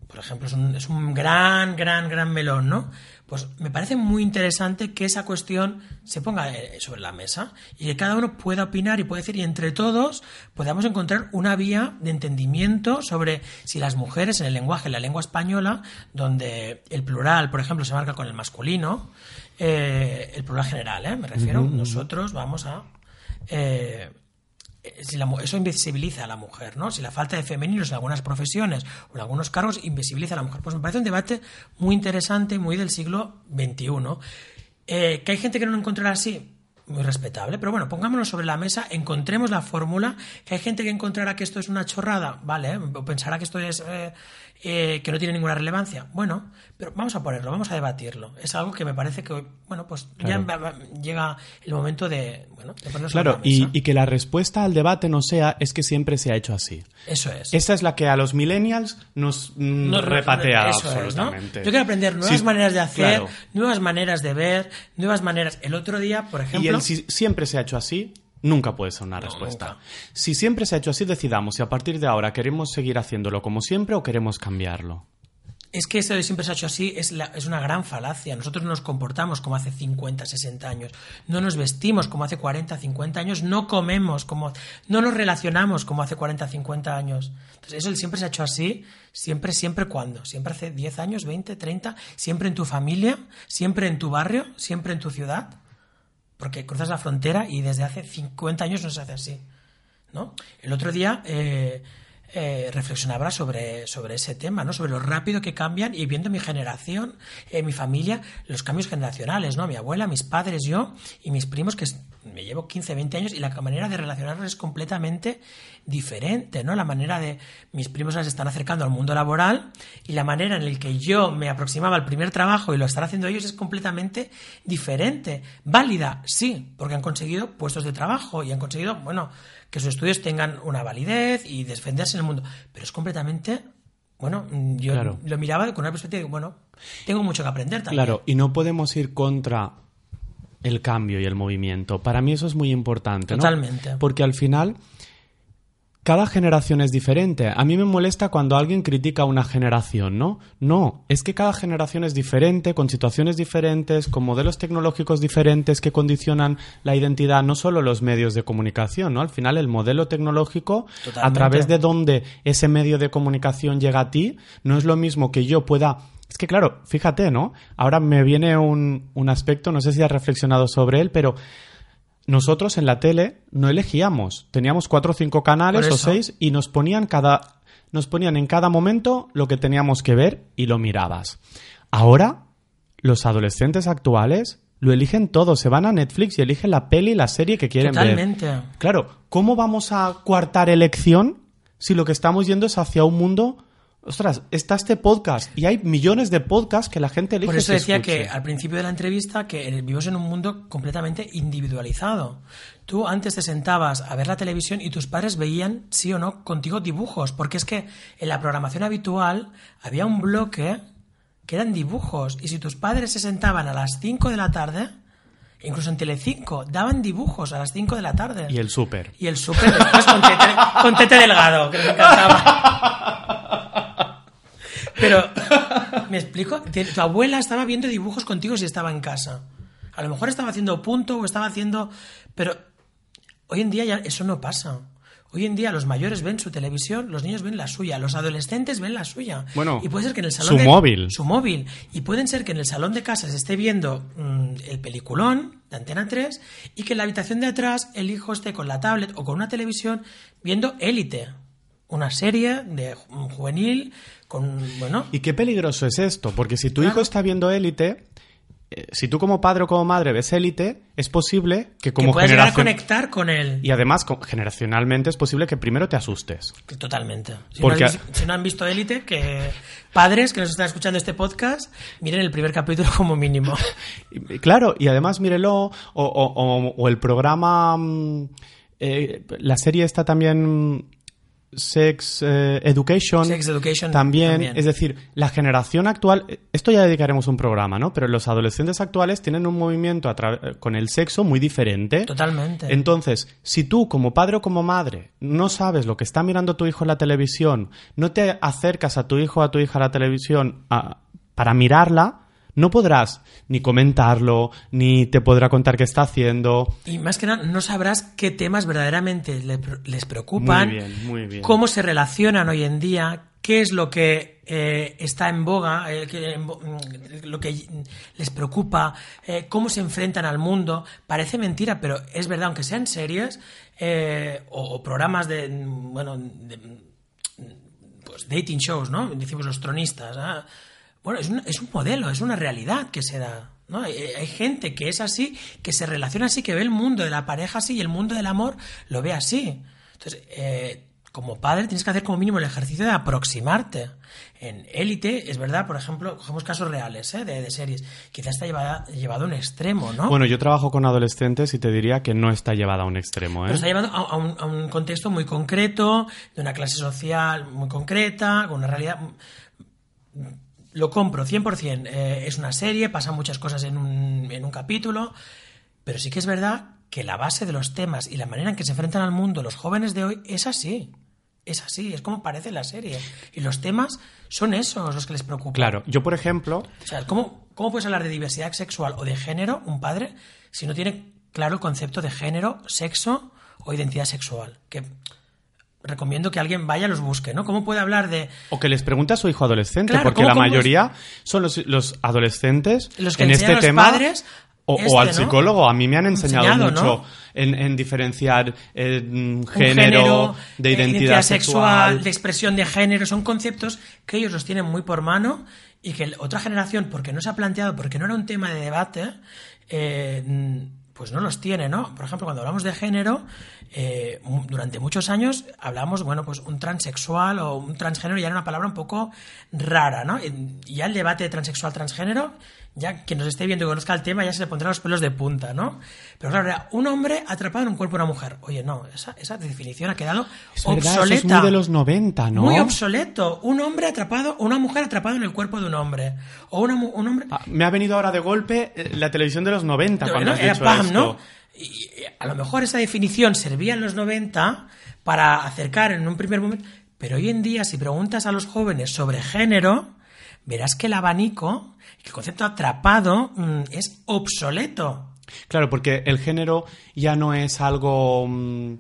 Por ejemplo, es un, es un gran, gran, gran melón, ¿no? Pues me parece muy interesante que esa cuestión se ponga eh, sobre la mesa y que cada uno pueda opinar y pueda decir, y entre todos podamos encontrar una vía de entendimiento sobre si las mujeres en el lenguaje, en la lengua española, donde el plural, por ejemplo, se marca con el masculino, eh, el plural general, ¿eh? Me refiero, nosotros vamos a... eh, eso invisibiliza a la mujer, ¿no? Si la falta de femeninos en algunas profesiones o en algunos cargos invisibiliza a la mujer. Pues me parece un debate muy interesante, muy del siglo XXI. Eh, que hay gente que no lo encontrará así, muy respetable, pero bueno, pongámonos sobre la mesa, encontremos la fórmula, que hay gente que encontrará que esto es una chorrada, vale, o pensará que esto es eh, eh, que no tiene ninguna relevancia. Bueno, pero vamos a ponerlo, vamos a debatirlo. Es algo que me parece que, bueno, pues ya Claro. llega el momento de, bueno, de ponerlo sobre Claro, la y, mesa. y que la respuesta al debate no sea es que siempre se ha hecho así. Eso es. Esa es la que a los millennials nos mm, repatea eso es, ¿no? absolutamente. Yo quiero aprender nuevas Sí, maneras de hacer, claro. nuevas maneras de ver, nuevas maneras. El otro día, por Y ejemplo, el si siempre se ha hecho así, nunca puede ser una respuesta. nunca. Si siempre se ha hecho así, decidamos si a partir de ahora queremos seguir haciéndolo como siempre o queremos cambiarlo. es que esto de siempre se ha hecho así es, la- es una gran falacia. Nosotros no nos comportamos como hace 50, 60 años, no nos vestimos como hace 40, 50 años, no comemos como, no nos relacionamos como hace 40, 50 años. Entonces, eso siempre se ha hecho así, siempre, siempre cuando, siempre hace 10 años, 20, 30, siempre en tu familia, siempre en tu barrio, siempre en tu ciudad. Porque cruzas la frontera y desde hace 50 años no se hace así. ¿no? El otro día eh, eh, reflexionaba sobre, sobre ese tema, ¿no? sobre lo rápido que cambian y viendo mi generación, eh, mi familia, los cambios generacionales, ¿no? mi abuela, mis padres, yo y mis primos, que me llevo 15, 20 años y la manera de relacionarnos es completamente diferente. ¿no? La manera de mis primos se están acercando al mundo laboral y la manera en la que yo me aproximaba al primer trabajo y lo están haciendo ellos es completamente diferente. Válida, sí, porque han conseguido puestos de trabajo y han conseguido, bueno, que sus estudios tengan una validez y defenderse en el mundo. Pero es completamente, bueno, yo Claro. lo miraba con una perspectiva de, bueno, tengo mucho que aprender también. Claro, y no podemos ir contra el cambio y el movimiento. Para mí eso es muy importante, ¿no? Totalmente. Porque al final cada generación es diferente. A mí me molesta cuando alguien critica a una generación, ¿no? No, es que cada generación es diferente, con situaciones diferentes, con modelos tecnológicos diferentes que condicionan la identidad, no solo los medios de comunicación, ¿no? Al final el modelo tecnológico, a través de donde ese medio de comunicación llega a ti, no es lo mismo que yo pueda... Es que claro, fíjate, ¿no? Ahora me viene un, un aspecto, no sé si has reflexionado sobre él, pero nosotros en la tele no elegíamos. Teníamos cuatro o cinco canales o seis y nos ponían cada. Nos ponían en cada momento lo que teníamos que ver y lo mirabas. Ahora, los adolescentes actuales lo eligen todo. Se van a Netflix y eligen la peli y la serie que quieren ver. Totalmente. Claro, ¿cómo vamos a coartar elección si lo que estamos yendo es hacia un mundo... Ostras, está este podcast y hay millones de podcasts que la gente elige Por eso que decía escuche. que al principio de la entrevista que vivimos en un mundo completamente individualizado. Tú antes te sentabas a ver la televisión y tus padres veían, sí o no, contigo dibujos, porque es que en la programación habitual había un bloque que eran dibujos y si tus padres se sentaban a las 5 de la tarde, incluso en Telecinco, daban dibujos a las 5 de la tarde. Y el súper. Y el súper después con tete, con Tete Delgado, que nos encantaba. Pero, ¿me explico? Tu abuela estaba viendo dibujos contigo si estaba en casa. A lo mejor estaba haciendo punto o estaba haciendo... Pero hoy en día ya eso no pasa. Hoy en día los mayores ven su televisión, los niños ven la suya, los adolescentes ven la suya. Bueno, y puede ser que en el salón su de- móvil. Su móvil. Y pueden ser que en el salón de casa se esté viendo mm, el peliculón de Antena 3 y que en la habitación de atrás el hijo esté con la tablet o con una televisión viendo Élite. Una serie de ju- juvenil con, bueno, ¿Y qué peligroso es esto? Porque si tu Claro. hijo está viendo élite, eh, si tú como padre o como madre ves élite, es posible que que como puedas llegar a generación... conectar con él. Y además, generacionalmente, es posible que primero te asustes. Totalmente. Si, Porque- no, vis- si no han visto Élite, que padres que nos están escuchando este podcast, miren el primer capítulo como mínimo. Claro, y además mírelo, o, o- o- o el programa, mm, eh, la serie está también Sex eh, Education. Sex Education también, también. Es decir, la generación actual, esto ya dedicaremos un programa, ¿no? Pero los adolescentes actuales tienen un movimiento a con el sexo muy diferente. Totalmente. Entonces, si tú como padre o como madre no sabes lo que está mirando tu hijo en la televisión, no te acercas a tu hijo o a tu hija a la televisión a- para mirarla, no podrás ni comentarlo, ni te podrá contar qué está haciendo. Y más que nada, no sabrás qué temas verdaderamente le- les preocupan, Muy bien, muy bien. cómo se relacionan hoy en día, qué es lo que eh, está en boga, eh, que mm, lo que les preocupa, eh, cómo se enfrentan al mundo. Parece mentira, pero es verdad, aunque sean series o, o programas de, mm, bueno, de, pues dating shows, ¿no? Decimos los tronistas. ¿ah? Bueno, es un, es un modelo, es una realidad que se da. ¿no? Hay, hay gente que es así, que se relaciona así, que ve el mundo de la pareja así y el mundo del amor lo ve así. Entonces, eh, como padre tienes que hacer como mínimo el ejercicio de aproximarte. En élite, es verdad, por ejemplo, cogemos casos reales ¿eh? de, de series. Quizás está llevada, llevado a un extremo, ¿no? Bueno, yo trabajo con adolescentes y te diría que no está llevada a un extremo, ¿eh? Pero está llevando a, a un, a un contexto muy concreto, de una clase social muy concreta, con una realidad. Lo compro, 100%. Eh, es una serie, pasan muchas cosas en un, en un capítulo, pero sí que es verdad que la base de los temas y la manera en que se enfrentan al mundo los jóvenes de hoy es así. Es así, es como parece la serie. Y los temas son esos los que les preocupan. Claro, yo por ejemplo, O sea, ¿cómo, ¿cómo puedes hablar de diversidad sexual o de género, un padre, si no tiene claro el concepto de género, sexo o identidad sexual? Que recomiendo que alguien vaya y los busque, ¿no? ¿Cómo puede hablar de o que les pregunte a su hijo adolescente, Claro, porque ¿cómo- la mayoría son los, los adolescentes los que en este a los tema. padres? o, o este, al ¿no? psicólogo, a mí me han enseñado, Enseñado, mucho ¿no? en, en diferenciar eh, género, de eh, identidad, sexual. de expresión de género, son conceptos que ellos los tienen muy por mano y que otra generación, porque no se ha planteado, porque no era un tema de debate, eh, pues no los tiene, ¿no? Por ejemplo, cuando hablamos de género, eh, durante muchos años hablamos, bueno, pues un transexual o un transgénero ya era una palabra un poco rara, ¿no? Y ya el debate de transexual-transgénero, ya quien nos esté viendo y conozca el tema ya se le pondrá los pelos de punta, ¿no? Pero claro, era un hombre atrapado en un cuerpo de una mujer. Oye, no, esa, esa definición ha quedado Es verdad, eso obsoleta. es muy de los 90, ¿no? Muy obsoleto. Un hombre atrapado, una mujer atrapada en el cuerpo de un hombre. O una, un hombre. Ah, me ha venido ahora de golpe eh, la televisión de los 90 cuando ¿no? has Era pam, esto. ¿no? Y y a lo mejor esa definición servía en los 90 para acercar en un primer momento. Pero hoy en día, si preguntas a los jóvenes sobre género, verás que el abanico, el concepto atrapado, mm, es obsoleto. Claro, porque el género ya no es algo mm,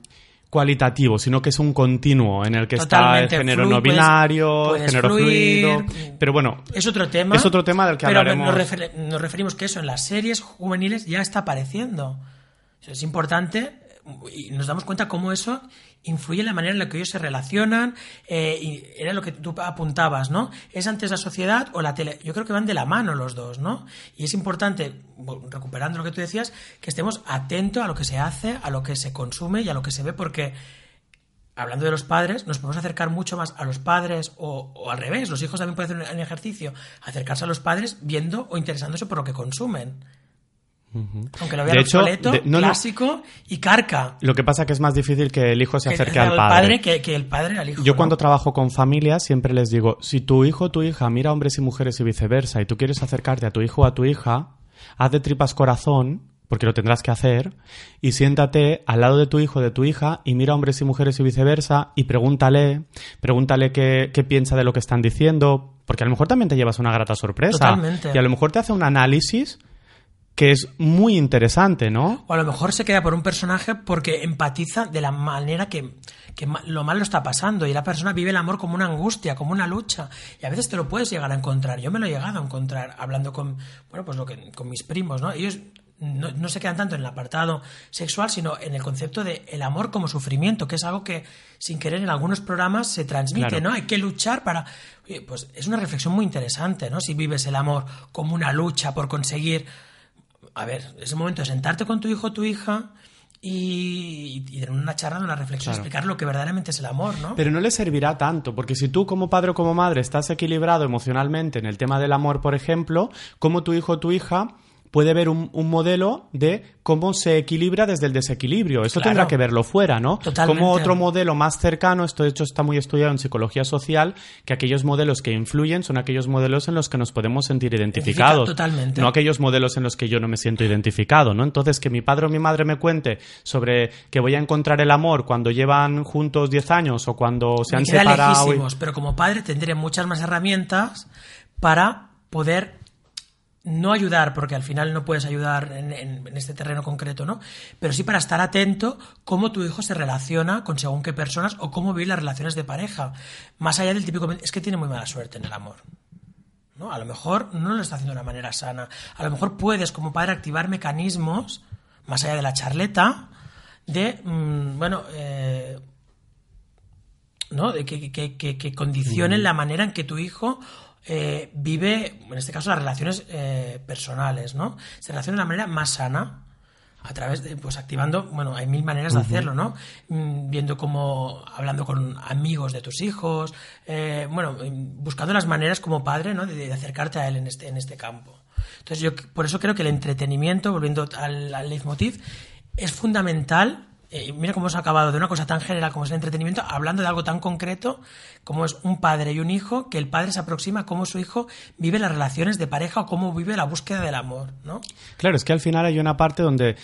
cualitativo, sino que es un continuo en el que Totalmente, está el género no puedes- puedo, puedes género fluir. fluido. Pero bueno, Es otro tema. Es otro tema del que pero hablaremos. Nos, refer- nos referimos que eso en las series juveniles ya está apareciendo. Es importante y nos damos cuenta cómo eso influye en la manera en la que ellos se relacionan. eh, y era lo que tú apuntabas, ¿no? ¿Es antes la sociedad o la tele? Yo creo que van de la mano los dos, ¿no? Y es importante, recuperando lo que tú decías, que estemos atentos a lo que se hace, a lo que se consume y a lo que se ve, porque hablando de los padres, nos podemos acercar mucho más a los padres o, o al revés, los hijos también pueden hacer un ejercicio, acercarse a los padres viendo o interesándose por lo que consumen. Aunque lo vean De hecho, obsoleto, de- no, no. clásico y carca. lo que pasa que es más difícil que el hijo se Que- acerque al padre. que, que el padre al hijo. Yo ¿no? cuando trabajo con familias siempre les digo, si tu hijo o tu hija mira hombres y mujeres y viceversa y tú quieres acercarte a tu hijo o a tu hija, haz de tripas corazón, porque lo tendrás que hacer, y siéntate al lado de tu hijo o de tu hija y mira hombres y mujeres y viceversa y pregúntale, pregúntale qué, qué piensa de lo que están diciendo, porque a lo mejor también te llevas una grata sorpresa. Totalmente. Y a lo mejor te hace un análisis que es muy interesante, ¿no? O a lo mejor se queda por un personaje porque empatiza de la manera que, que lo mal lo está pasando y la persona vive el amor como una angustia, como una lucha. Y a veces te lo puedes llegar a encontrar. Yo me lo he llegado a encontrar hablando con, bueno, pues lo que, con mis primos, ¿no? Ellos no, no se quedan tanto en el apartado sexual, sino en el concepto de el amor como sufrimiento, que es algo que sin querer en algunos programas se transmite, Claro. ¿no? Hay que luchar para... Pues es una reflexión muy interesante, ¿no? Si vives el amor como una lucha por conseguir a ver, es el momento de sentarte con tu hijo o tu hija y, y tener una charla, una reflexión, Claro. explicar lo que verdaderamente es el amor, ¿no? Pero no le servirá tanto, porque si tú como padre o como madre estás equilibrado emocionalmente en el tema del amor, por ejemplo, cómo tu hijo o tu hija puede ver un, un modelo de cómo se equilibra desde el desequilibrio. Eso Claro. tendrá que verlo fuera, ¿no? Totalmente. Como otro modelo más cercano, esto de hecho está muy estudiado en psicología social, que aquellos modelos que influyen son aquellos modelos en los que nos podemos sentir identificados. totalmente. No aquellos modelos en los que yo no me siento identificado, ¿no? Entonces, que mi padre o mi madre me cuente sobre que voy a encontrar el amor cuando llevan juntos 10 años o cuando se Me han separado. y- pero como padre tendré muchas más herramientas para poder no ayudar, porque al final no puedes ayudar en, en- en este terreno concreto, ¿no? Pero sí para estar atento cómo tu hijo se relaciona con según qué personas o cómo vive las relaciones de pareja. Más allá del típico, es que tiene muy mala suerte en el amor. ¿no? A lo mejor no lo está haciendo de una manera sana. A lo mejor puedes, como padre, activar mecanismos, más allá de la charleta, de, mm, bueno, eh, ¿no? De que, que- que- que condicionen la manera en que tu hijo eh, vive, en este caso, las relaciones eh, personales, ¿no? Se relaciona de una manera más sana a través de, pues activando, bueno, hay mil maneras de hacerlo, ¿no? Mm, Viendo cómo, hablando con amigos de tus hijos, eh, bueno, mm, buscando las maneras como padre, ¿no? De, de acercarte a él en este, en este campo. Entonces yo por eso creo que el entretenimiento, volviendo al, al leitmotiv, es fundamental. Eh, mira cómo hemos acabado de una cosa tan general como es el entretenimiento, hablando de algo tan concreto como es un padre y un hijo, que el padre se aproxima a cómo su hijo vive las relaciones de pareja o cómo vive la búsqueda del amor, ¿no? Claro, es que al final hay una parte donde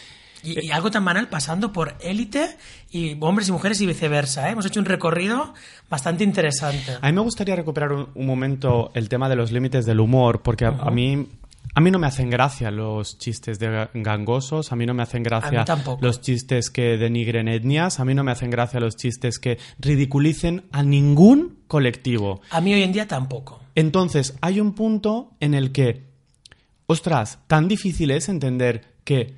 Y, y algo tan banal pasando por élite y hombres y mujeres y viceversa. ¿eh? Hemos hecho un recorrido bastante interesante. A mí me gustaría recuperar un, un momento el tema de los límites del humor, porque a, a mí a mí no me hacen gracia los chistes de ga- gangosos, a mí no me hacen gracia los chistes que denigren etnias, a mí no me hacen gracia los chistes que ridiculicen a ningún colectivo. A mí hoy en día tampoco. Entonces, hay un punto en el que, ostras, tan difícil es entender que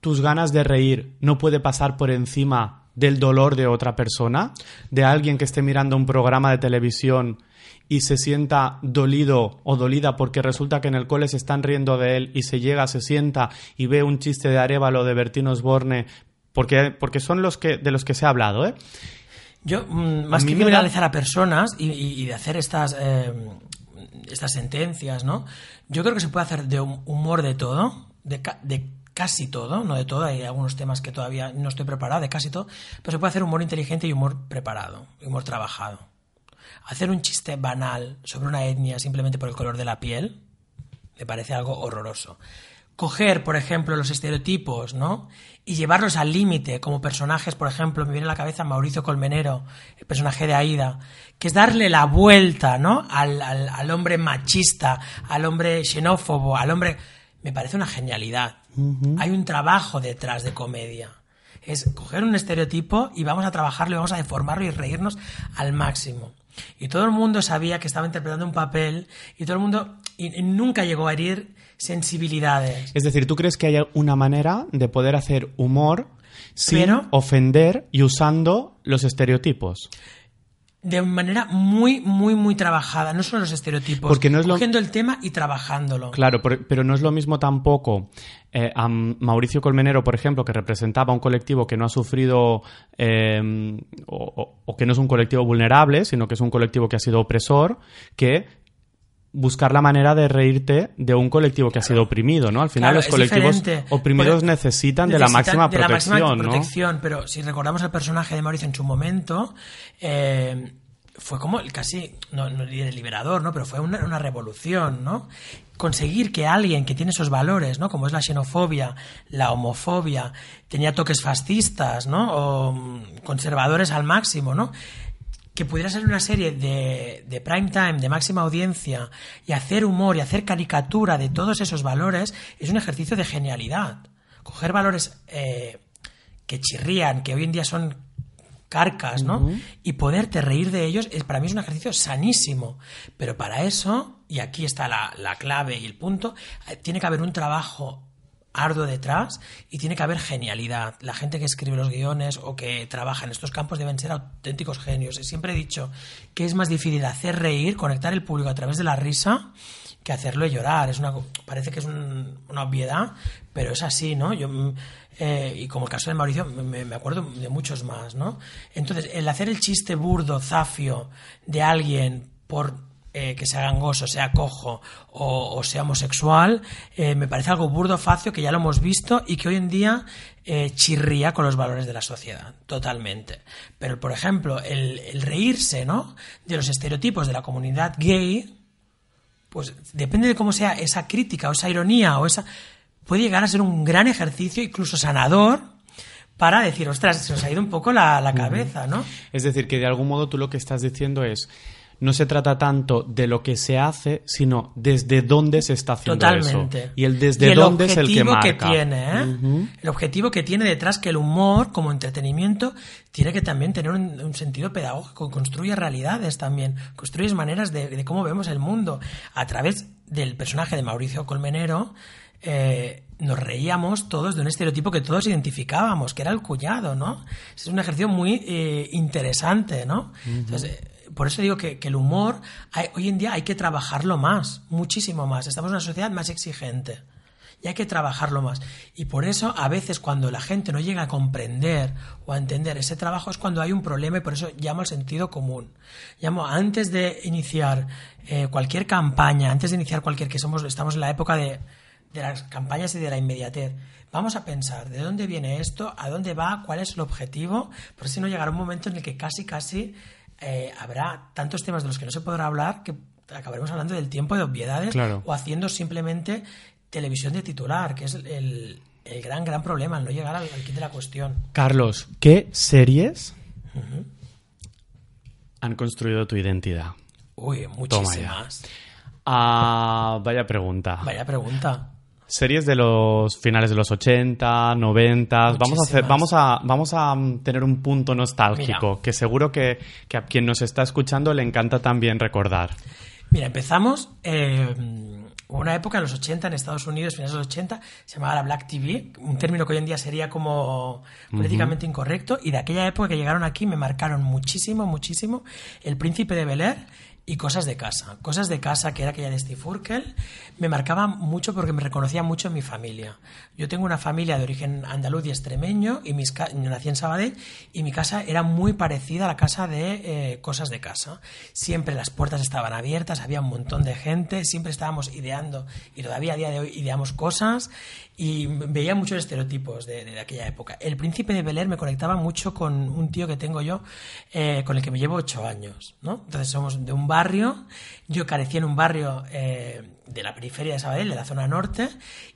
tus ganas de reír no puede pasar por encima del dolor de otra persona, de alguien que esté mirando un programa de televisión y se sienta dolido o dolida porque resulta que en el cole se están riendo de él y se llega, se sienta y ve un chiste de Arevalo de Bertín Osborne, porque, porque son los que, de los que se ha hablado, ¿eh? Yo, mm, más que da- criminalizar a personas y, de hacer estas, eh, estas sentencias, ¿no? Yo creo que se puede hacer de hum- humor de todo, de, ca- de casi todo, no de todo, hay algunos temas que todavía no estoy preparado, de casi todo, pero se puede hacer humor inteligente y humor preparado, humor trabajado. Hacer un chiste banal sobre una etnia simplemente por el color de la piel me parece algo horroroso. Coger, por ejemplo, los estereotipos, ¿no? Y llevarlos al límite, como personajes, por ejemplo, me viene a la cabeza Mauricio Colmenero, el personaje de Aida, que es darle la vuelta, ¿no? Al, al- al hombre machista, al hombre xenófobo, al hombre... Me parece una genialidad. Hay un trabajo detrás de comedia. Es coger un estereotipo y vamos a trabajarlo y vamos a deformarlo y reírnos al máximo. Y todo el mundo sabía que estaba interpretando un papel y todo el mundo y, nunca llegó a herir sensibilidades. Es decir, ¿tú crees que hay una manera de poder hacer humor sin Pero- ofender y usando los estereotipos? De manera muy, muy, muy trabajada. No solo los estereotipos. Porque no es lo- cogiendo el tema y trabajándolo. Claro, pero no es lo mismo tampoco eh, a Mauricio Colmenero, por ejemplo, que representaba un colectivo que no ha sufrido eh, o que no es un colectivo vulnerable, sino que es un colectivo que ha sido opresor, que buscar la manera de reírte de un colectivo que ha sido oprimido, ¿no? Al final Claro, los colectivos oprimidos Porque necesitan de la máxima de la máxima protección, ¿no? protección, pero si recordamos el personaje de Mauricio en su momento, eh, fue como el casi, no, no diré liberador, ¿no? Pero fue una, una revolución, ¿no? Conseguir que alguien que tiene esos valores, ¿no? Como es la xenofobia, la homofobia, tenía toques fascistas, ¿no? O mm, conservadores al máximo, ¿no? Que pudiera ser una serie de, de prime time, de máxima audiencia, y hacer humor y hacer caricatura de todos esos valores, es un ejercicio de genialidad. Coger valores eh, que chirrían, que hoy en día son carcas, ¿no? Y poderte reír de ellos, es, para mí es un ejercicio sanísimo. Pero para eso, y aquí está la, la clave y el punto, eh, tiene que haber un trabajo arduo detrás y tiene que haber genialidad. La gente que escribe los guiones o que trabaja en estos campos deben ser auténticos genios. Y siempre he dicho que es más difícil hacer reír, conectar el público a través de la risa que hacerlo llorar. Es una, parece que es un- una obviedad, pero es así, ¿no? Yo, mm, eh, y como el caso de Mauricio, me, me acuerdo de muchos más, ¿no? Entonces, el hacer el chiste burdo, zafio, de alguien por eh, que sea gangoso, sea cojo o, o sea homosexual, eh, me parece algo burdo, facio, que ya lo hemos visto y que hoy en día eh, chirría con los valores de la sociedad, totalmente. Pero, por ejemplo, el, el reírse, ¿no? De los estereotipos de la comunidad gay, pues depende de cómo sea esa crítica o esa ironía o esa puede llegar a ser un gran ejercicio incluso sanador para decir ostras se nos ha ido un poco la, la cabeza no Es decir, que de algún modo tú lo que estás diciendo es no se trata tanto de lo que se hace, sino desde dónde se está haciendo totalmente eso. Y el desde Y dónde es el que objetivo marca. tiene ¿eh? El objetivo que tiene detrás que el humor como entretenimiento tiene que también tener un, un sentido pedagógico construye realidades también construyes maneras de, de cómo vemos el mundo a través del personaje de Mauricio Colmenero eh, nos reíamos todos de un estereotipo que todos identificábamos, que era el cuñado, ¿no? Es un ejercicio muy eh, interesante, ¿no? Entonces, por eso digo que, el humor, hay- hoy en día hay que trabajarlo más, muchísimo más. Estamos en una sociedad más exigente y hay que trabajarlo más. Y por eso, a veces, cuando la gente no llega a comprender o a entender ese trabajo, es cuando hay un problema y por eso llamo al sentido común. Llamo antes de iniciar eh, cualquier campaña, antes de iniciar cualquier, que somos, estamos en la época de, de las campañas y de la inmediatez. Vamos a pensar de dónde viene esto, a dónde va, cuál es el objetivo, por si no llegará un momento en el que casi, casi eh, habrá tantos temas de los que no se podrá hablar que acabaremos hablando del tiempo de obviedades Claro. o haciendo simplemente televisión de titular, que es el, el gran, gran problema, el no llegar al, al kit de la cuestión. Carlos, ¿qué series han construido tu identidad? Uy, muchísimas. Ah, vaya pregunta. Vaya pregunta. Series de los finales de los 80, 90. Vamos a hacer, vamos a, vamos a mm, tener un punto nostálgico Mira. que seguro que, que a quien nos está escuchando le encanta también recordar. Mira, empezamos. eh, hubo una época en los 80 en Estados Unidos, finales de los 80, se llamaba la Black TV, un término que hoy en día sería como políticamente incorrecto. Y de aquella época que llegaron aquí me marcaron muchísimo, muchísimo El Príncipe de Bel Air y Cosas de Casa. Cosas de Casa, que era aquella de Steve Urkel, me marcaba mucho porque me reconocía mucho en mi familia. Yo tengo una familia de origen andaluz y extremeño, y mis ca- nací en Sabadell, y mi casa era muy parecida a la casa de eh, Cosas de Casa. Siempre las puertas estaban abiertas, había un montón de gente, siempre estábamos ideando, y todavía a día de hoy ideamos cosas, y veía muchos estereotipos de, de aquella época. El Príncipe de Bel Air me conectaba mucho con un tío que tengo yo, eh, con el que me llevo ocho años, ¿no? Entonces somos de un barrio, yo carecía en un barrio eh, de la periferia de Sabadell, de la zona norte,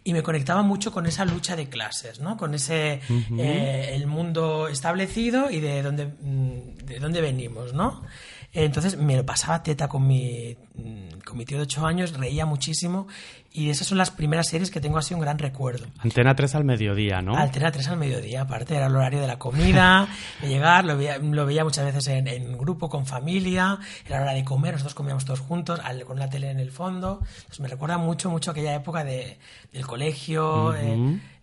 y me conectaba mucho con esa lucha de clases, ¿no? Con ese, eh, el mundo establecido y de dónde, mm, de dónde venimos, ¿no? Entonces me lo pasaba teta con mi, mm, con mi tío de ocho años, reía muchísimo, y esas son las primeras series que tengo así un gran recuerdo. Antena 3 al mediodía, ¿no? Altera 3 al mediodía, aparte era el horario de la comida, de llegar, lo veía, lo veía muchas veces en, en grupo, con familia, era la hora de comer, nosotros comíamos todos juntos, al- con la tele en el fondo. Entonces me recuerda mucho, mucho aquella época de, del colegio, eh,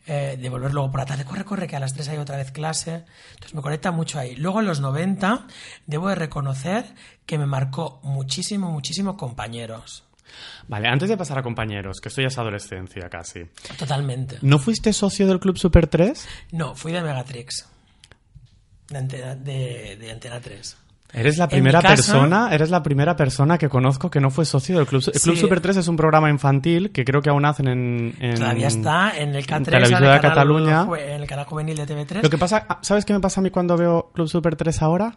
eh, de volver luego por la tarde, corre, corre, que a las 3 hay otra vez clase. Entonces me conecta mucho ahí. Luego en los 90, debo de reconocer que me marcó muchísimo, muchísimo compañeros. Vale, antes de pasar a compañeros, que esto ya es adolescencia casi. Totalmente. ¿No fuiste socio del Club Super 3? No, fui de Megatrix. De Antena, de, de Antena 3. Eres la primera casa- persona, eres la primera persona que conozco que no fue socio del Club. El Club Sí. Super 3 es un programa infantil que creo que aún hacen en, en- Todavía está en el K3, en el canal Cataluña. en el canal juvenil de TV3. Lo que pasa, ¿sabes qué me pasa a mí cuando veo Club Super 3 ahora?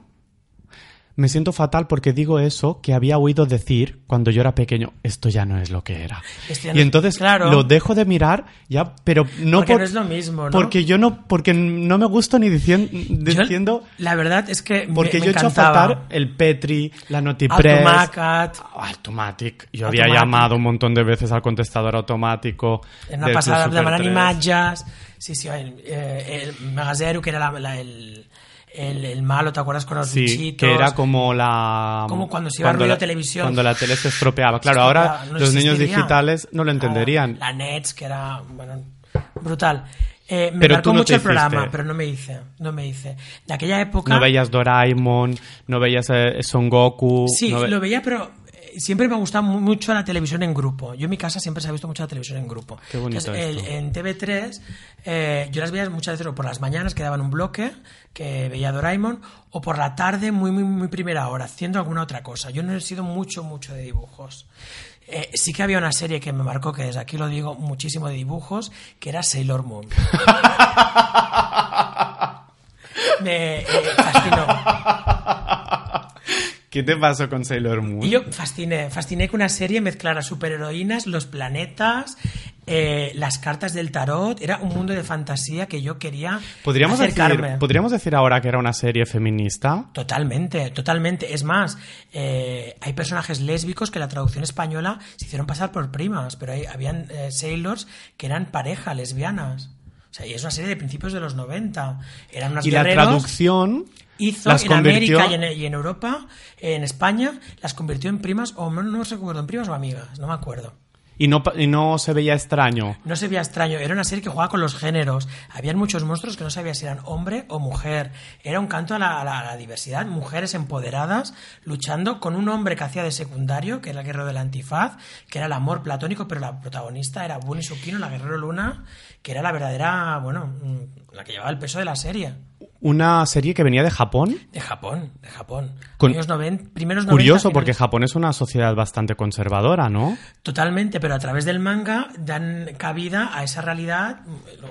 Me siento fatal porque digo eso que había oído decir cuando yo era pequeño. Esto ya no es lo que era. No Y es- entonces claro. lo dejo de mirar ya, pero no Porque por- no es lo mismo, ¿no? Porque yo no, porque no me gusto ni dicien- Yo, diciendo. la verdad es que me- Porque me yo he hecho encantaba. faltar el Petri, la Notipress. Automacat. Automatic. Yo había Automatic. llamado un montón de veces al contestador automático. En del pasada 3. imatges. Sí, sí, el, eh, el Magazero, que era la- la- el, el, el malo, ¿te acuerdas con los Sí, bichitos? que era como la... Como cuando se iba a ruido la, televisión. Cuando la tele se estropeaba. Claro, Se ahora no los niños digitales no lo entenderían. La Nets, que era, bueno, brutal. Eh, me Pero marcó no mucho el programa, pero no me hice, no me hice. De aquella época... No veías Doraemon, no veías eh, Son Goku. Sí, no ve- lo veía, pero siempre me ha gustado mu- mucho la televisión en grupo. Yo en mi casa siempre se ha visto mucho la televisión en grupo. Qué bonito Entonces, el- esto. en TV3 eh, yo las veía muchas veces o por las mañanas que daban un bloque que veía Doraemon o por la tarde muy muy muy primera hora haciendo alguna otra cosa. Yo no he sido mucho mucho de dibujos. Eh, sí que había una serie que me marcó, que desde aquí lo digo, muchísimo de dibujos, que era Sailor Moon. me eh, fascinó. ¿Qué te pasó con Sailor Moon? Y yo fasciné, fasciné que una serie mezclara superheroínas, los planetas, eh, las cartas del tarot. Era un mundo de fantasía que yo quería ¿Podríamos acercarme. decir, ¿Podríamos decir ahora que era una serie feminista? Totalmente, totalmente. Es más, eh, hay personajes lésbicos que en la traducción española se hicieron pasar por primas, pero hay, habían eh, sailors que eran pareja, lesbianas. O sea, y es una serie de principios de los 90. Eran unos Y la traducción hizo las en convirtió... América y en, y en Europa, en España, las convirtió en primas, o no, no recuerdo, en primas o amigas, no me acuerdo. Y no, y no se veía extraño. No se veía extraño, era una serie que jugaba con los géneros. Habían muchos monstruos que no sabía si eran hombre o mujer. Era un canto a la, a la- a la diversidad, mujeres empoderadas luchando con un hombre que hacía de secundario, que era el guerrero del antifaz, que era el amor platónico, pero la protagonista era Bunny Sukino, la guerrero luna, que era la verdadera, bueno, mm, la que llevaba el peso de la serie. Una serie que venía de Japón. De Japón, de Japón. Con- Años 90, primeros 90, Curioso, porque Japón es una sociedad bastante conservadora, ¿no? Totalmente, pero a través del manga dan cabida a esa realidad.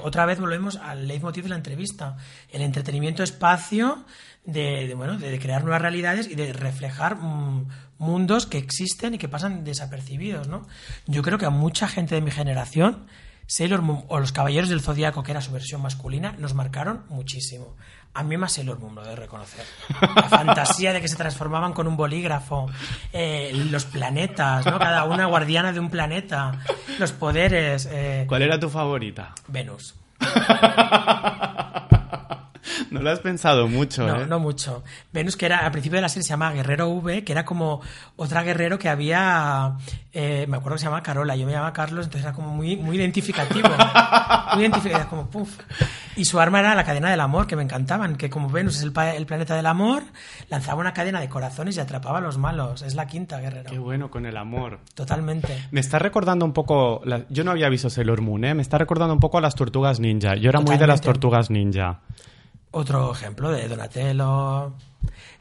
Otra vez volvemos al leitmotiv de la entrevista. El entretenimiento espacio de, de, bueno, de crear nuevas realidades y de reflejar mm, mundos que existen y que pasan desapercibidos, ¿no? Yo creo que a mucha gente de mi generación, Sailor Moon o los Caballeros del Zodíaco, que era su versión masculina, nos marcaron muchísimo. A mí más Sailor Moon, lo de reconocer. La fantasía de que se transformaban con un bolígrafo, eh, los planetas, ¿no? Cada una guardiana de un planeta, los poderes, eh, ¿Cuál era tu favorita? Venus. No lo has pensado mucho, No, ¿eh? no mucho. Venus, que era al principio de la serie se llamaba Guerrero V, que era como otra guerrero que había. eh, me acuerdo que se llamaba Carola, yo me llamaba Carlos, entonces era como muy, muy identificativo. muy identificativo, como puf. Y su arma era la cadena del amor, que me encantaban, que como Venus es el, planeta del amor, lanzaba una cadena de corazones y atrapaba a los malos. Es la quinta guerrero. Qué bueno con el amor. Totalmente. Me está recordando un poco. la- Yo no había visto Sailor Moon, ¿eh? Me está recordando un poco a las tortugas ninja. Yo era muy de las tortugas ninja. Otro ejemplo de Donatello.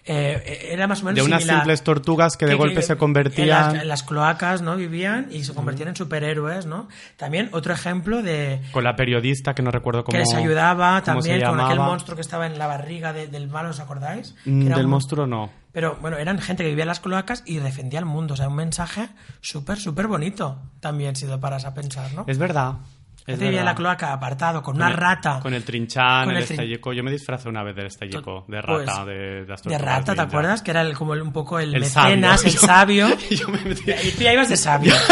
Eh, era más o menos De unas similar. simples tortugas que de que- golpe que se En convertían. las, en las cloacas, ¿no? Vivían y se convertían en superhéroes, ¿no? También otro ejemplo de Con la periodista que no recuerdo cómo. que les ayudaba también con aquel monstruo que estaba en la barriga de- del malo, ¿os acordáis? Mm, Del un- monstruo no. Pero bueno, eran gente que vivía en las cloacas y defendía el mundo. O sea, un mensaje súper, súper bonito también, si te paras a pensar, ¿no? Es verdad. Es Gente vivía en la cloaca apartado con Con una el- rata. Con el trinchán, Con el, el trin- estallico. Yo me disfrazé una vez del estallico, de Pues, rata, de, de De tortugas rata, ¿te acuerdas? Que era el- como el- un poco el, mecenas, el sabio. Yo me metí- Y tú ya ibas de sabio.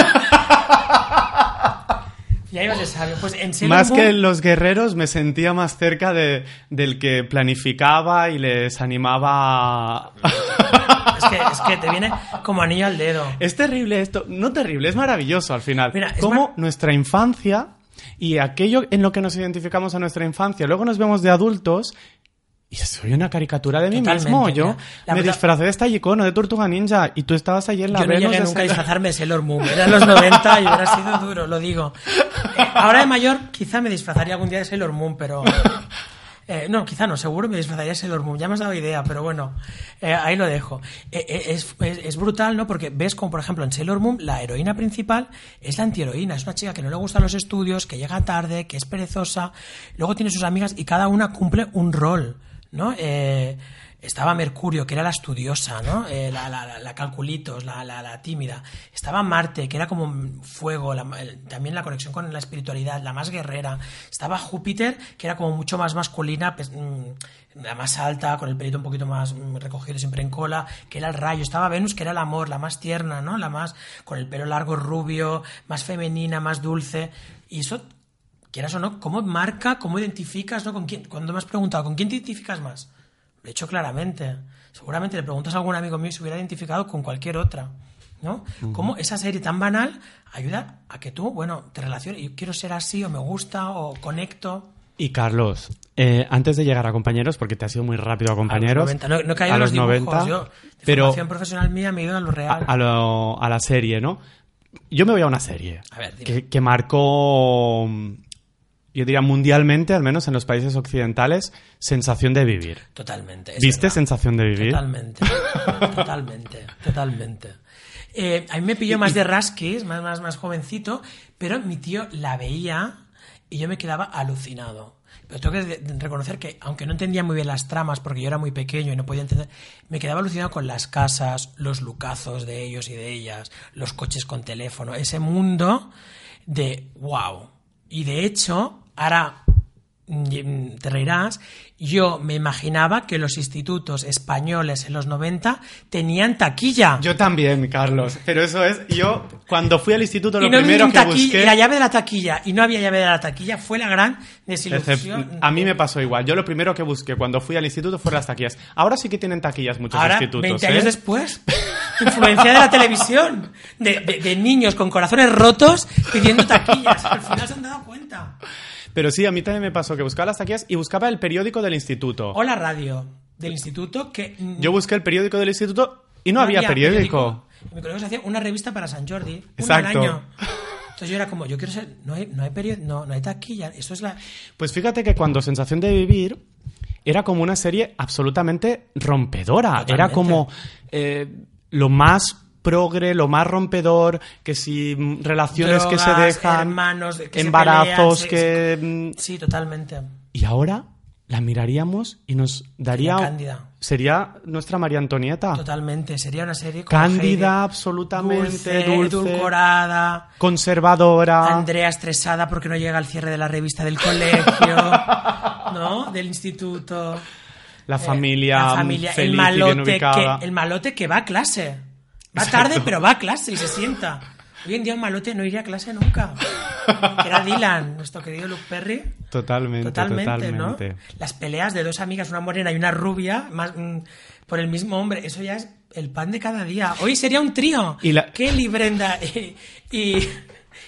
ya ibas de sabio. Pues en Sailor Más Moon- que los guerreros, me sentía más cerca de, del que planificaba y les animaba. Es que, es que te viene como anillo al dedo. es terrible esto, no terrible, es maravilloso al final. Mira, es Como mar- nuestra infancia y aquello en lo que nos identificamos a nuestra infancia, luego nos vemos de adultos y soy una caricatura de mí Totalmente, mismo. Yo. La me verdad- disfracé de Stallico, no de Tortuga Ninja, y tú estabas ahí en la Yo no llegué nunca a disfrazarme de Sailor Moon. Era en los 90 y hubiera sido duro, lo digo. Eh, ahora de mayor quizá me disfrazaría algún día de Sailor Moon, pero... eh, no, quizá no, seguro me disfrazaría Sailor Moon. Ya me has dado idea, pero bueno, eh, ahí lo dejo. Eh, eh, es, es- es brutal, ¿no? Porque ves como, por ejemplo, en Sailor Moon la heroína principal es la antiheroína. Es una chica que no le gustan los estudios, que llega tarde, que es perezosa. Luego tiene sus amigas y cada una cumple un rol, ¿no? Eh, Estaba Mercurio, que era la estudiosa, ¿no? Eh, la, la, la, calculitos, la, la, tímida. Estaba Marte, que era como fuego, también la conexión con la espiritualidad, la más guerrera. Estaba Júpiter, que era como mucho más masculina, pues, mm, la más alta, con el pelito un poquito más mm, recogido siempre en cola, que era el rayo. Estaba Venus, que era el amor, la más tierna, ¿no? La más, con el pelo largo rubio, más femenina, más dulce. Y eso, quieras o no, ¿cómo marca, cómo identificas, ¿no? ¿Con quién? Cuando me has preguntado, ¿con quién te identificas más? Lo he hecho claramente. Seguramente le preguntas a algún amigo mío y se hubiera identificado con cualquier otra. ¿No? Cómo esa serie tan banal ayuda a que tú, bueno, te relaciones. Yo quiero ser así, o me gusta, o conecto. Y Carlos, eh, antes de llegar a compañeros, porque te has ido muy rápido a A los compañeros. 90. No, no he caído a los, los dibujos. 90, Yo, de pero formación profesional mía, me he ido a lo real. a lo- a la serie, ¿no? Yo me voy a una serie A ver, que, que marcó, mm, yo diría mundialmente, al menos en los países occidentales, sensación de vivir. Totalmente. ¿Viste verdad. sensación de vivir? Totalmente, totalmente, totalmente. Eh, a mí me pilló más de Raskis, más, más, más jovencito, pero mi tío la veía y yo me quedaba alucinado. Pero tengo que reconocer que, aunque no entendía muy bien las tramas, porque yo era muy pequeño y no podía entender, me quedaba alucinado con las casas, los lucazos de ellos y de ellas, los coches con teléfono, ese mundo de wow. Y de hecho, mm, te reirás, yo me imaginaba que los institutos españoles en los 90 tenían taquilla. Yo también, Carlos. Pero eso es, yo cuando fui al instituto lo no primero que busqué... la llave de la taquilla y no había llave de la taquilla fue la gran desilusión. A mí me pasó igual. Yo lo primero que busqué cuando fui al instituto fueron las taquillas. Ahora sí que tienen taquillas muchos Ahora, institutos. 20 ¿eh? años después, influencia de la televisión, de, de- de niños con corazones rotos pidiendo taquillas. Al final se han dado cuenta. Pero sí, a mí también me pasó que buscaba las taquillas y buscaba el periódico del instituto. O la radio del instituto que... Yo busqué el periódico del instituto y no, había, periódico. En mi colegio se hacía una revista para San Jordi, una Exacto. al año. Entonces yo era como, yo quiero ser, no hay, no hay periódico, no, no hay taquilla, eso es la... Pues fíjate que cuando Sensación de Vivir era como una serie absolutamente rompedora. Totalmente. Era como eh, lo más progre, lo más rompedor, que si mm, relaciones que se Drogas, dejan, hermanos, que se embarazos, pelean, se- que... mm, Sí, totalmente. Y ahora la miraríamos y nos daría... Sería Cándida. Sería nuestra María Antonieta. Totalmente, sería una serie como Cándida, absolutamente dulce, edulcorada, conservadora. Andrea estresada porque no llega al cierre de la revista del colegio, ¿no? Del instituto. la familia, La familia, feliz el y bien malote, ubicada. que, el malote que va a clase. Va Exacto. tarde, pero va a clase y se sienta. Hoy en día un malote no iría a clase nunca. Era Dylan, nuestro querido Luke Perry. Totalmente, Totalmente, totalmente. ¿no? Las peleas de dos amigas, una morena y una rubia, más mm, por el mismo hombre, eso ya es el pan de cada día. Hoy sería un trío. Y la- Kelly, Brenda y, y,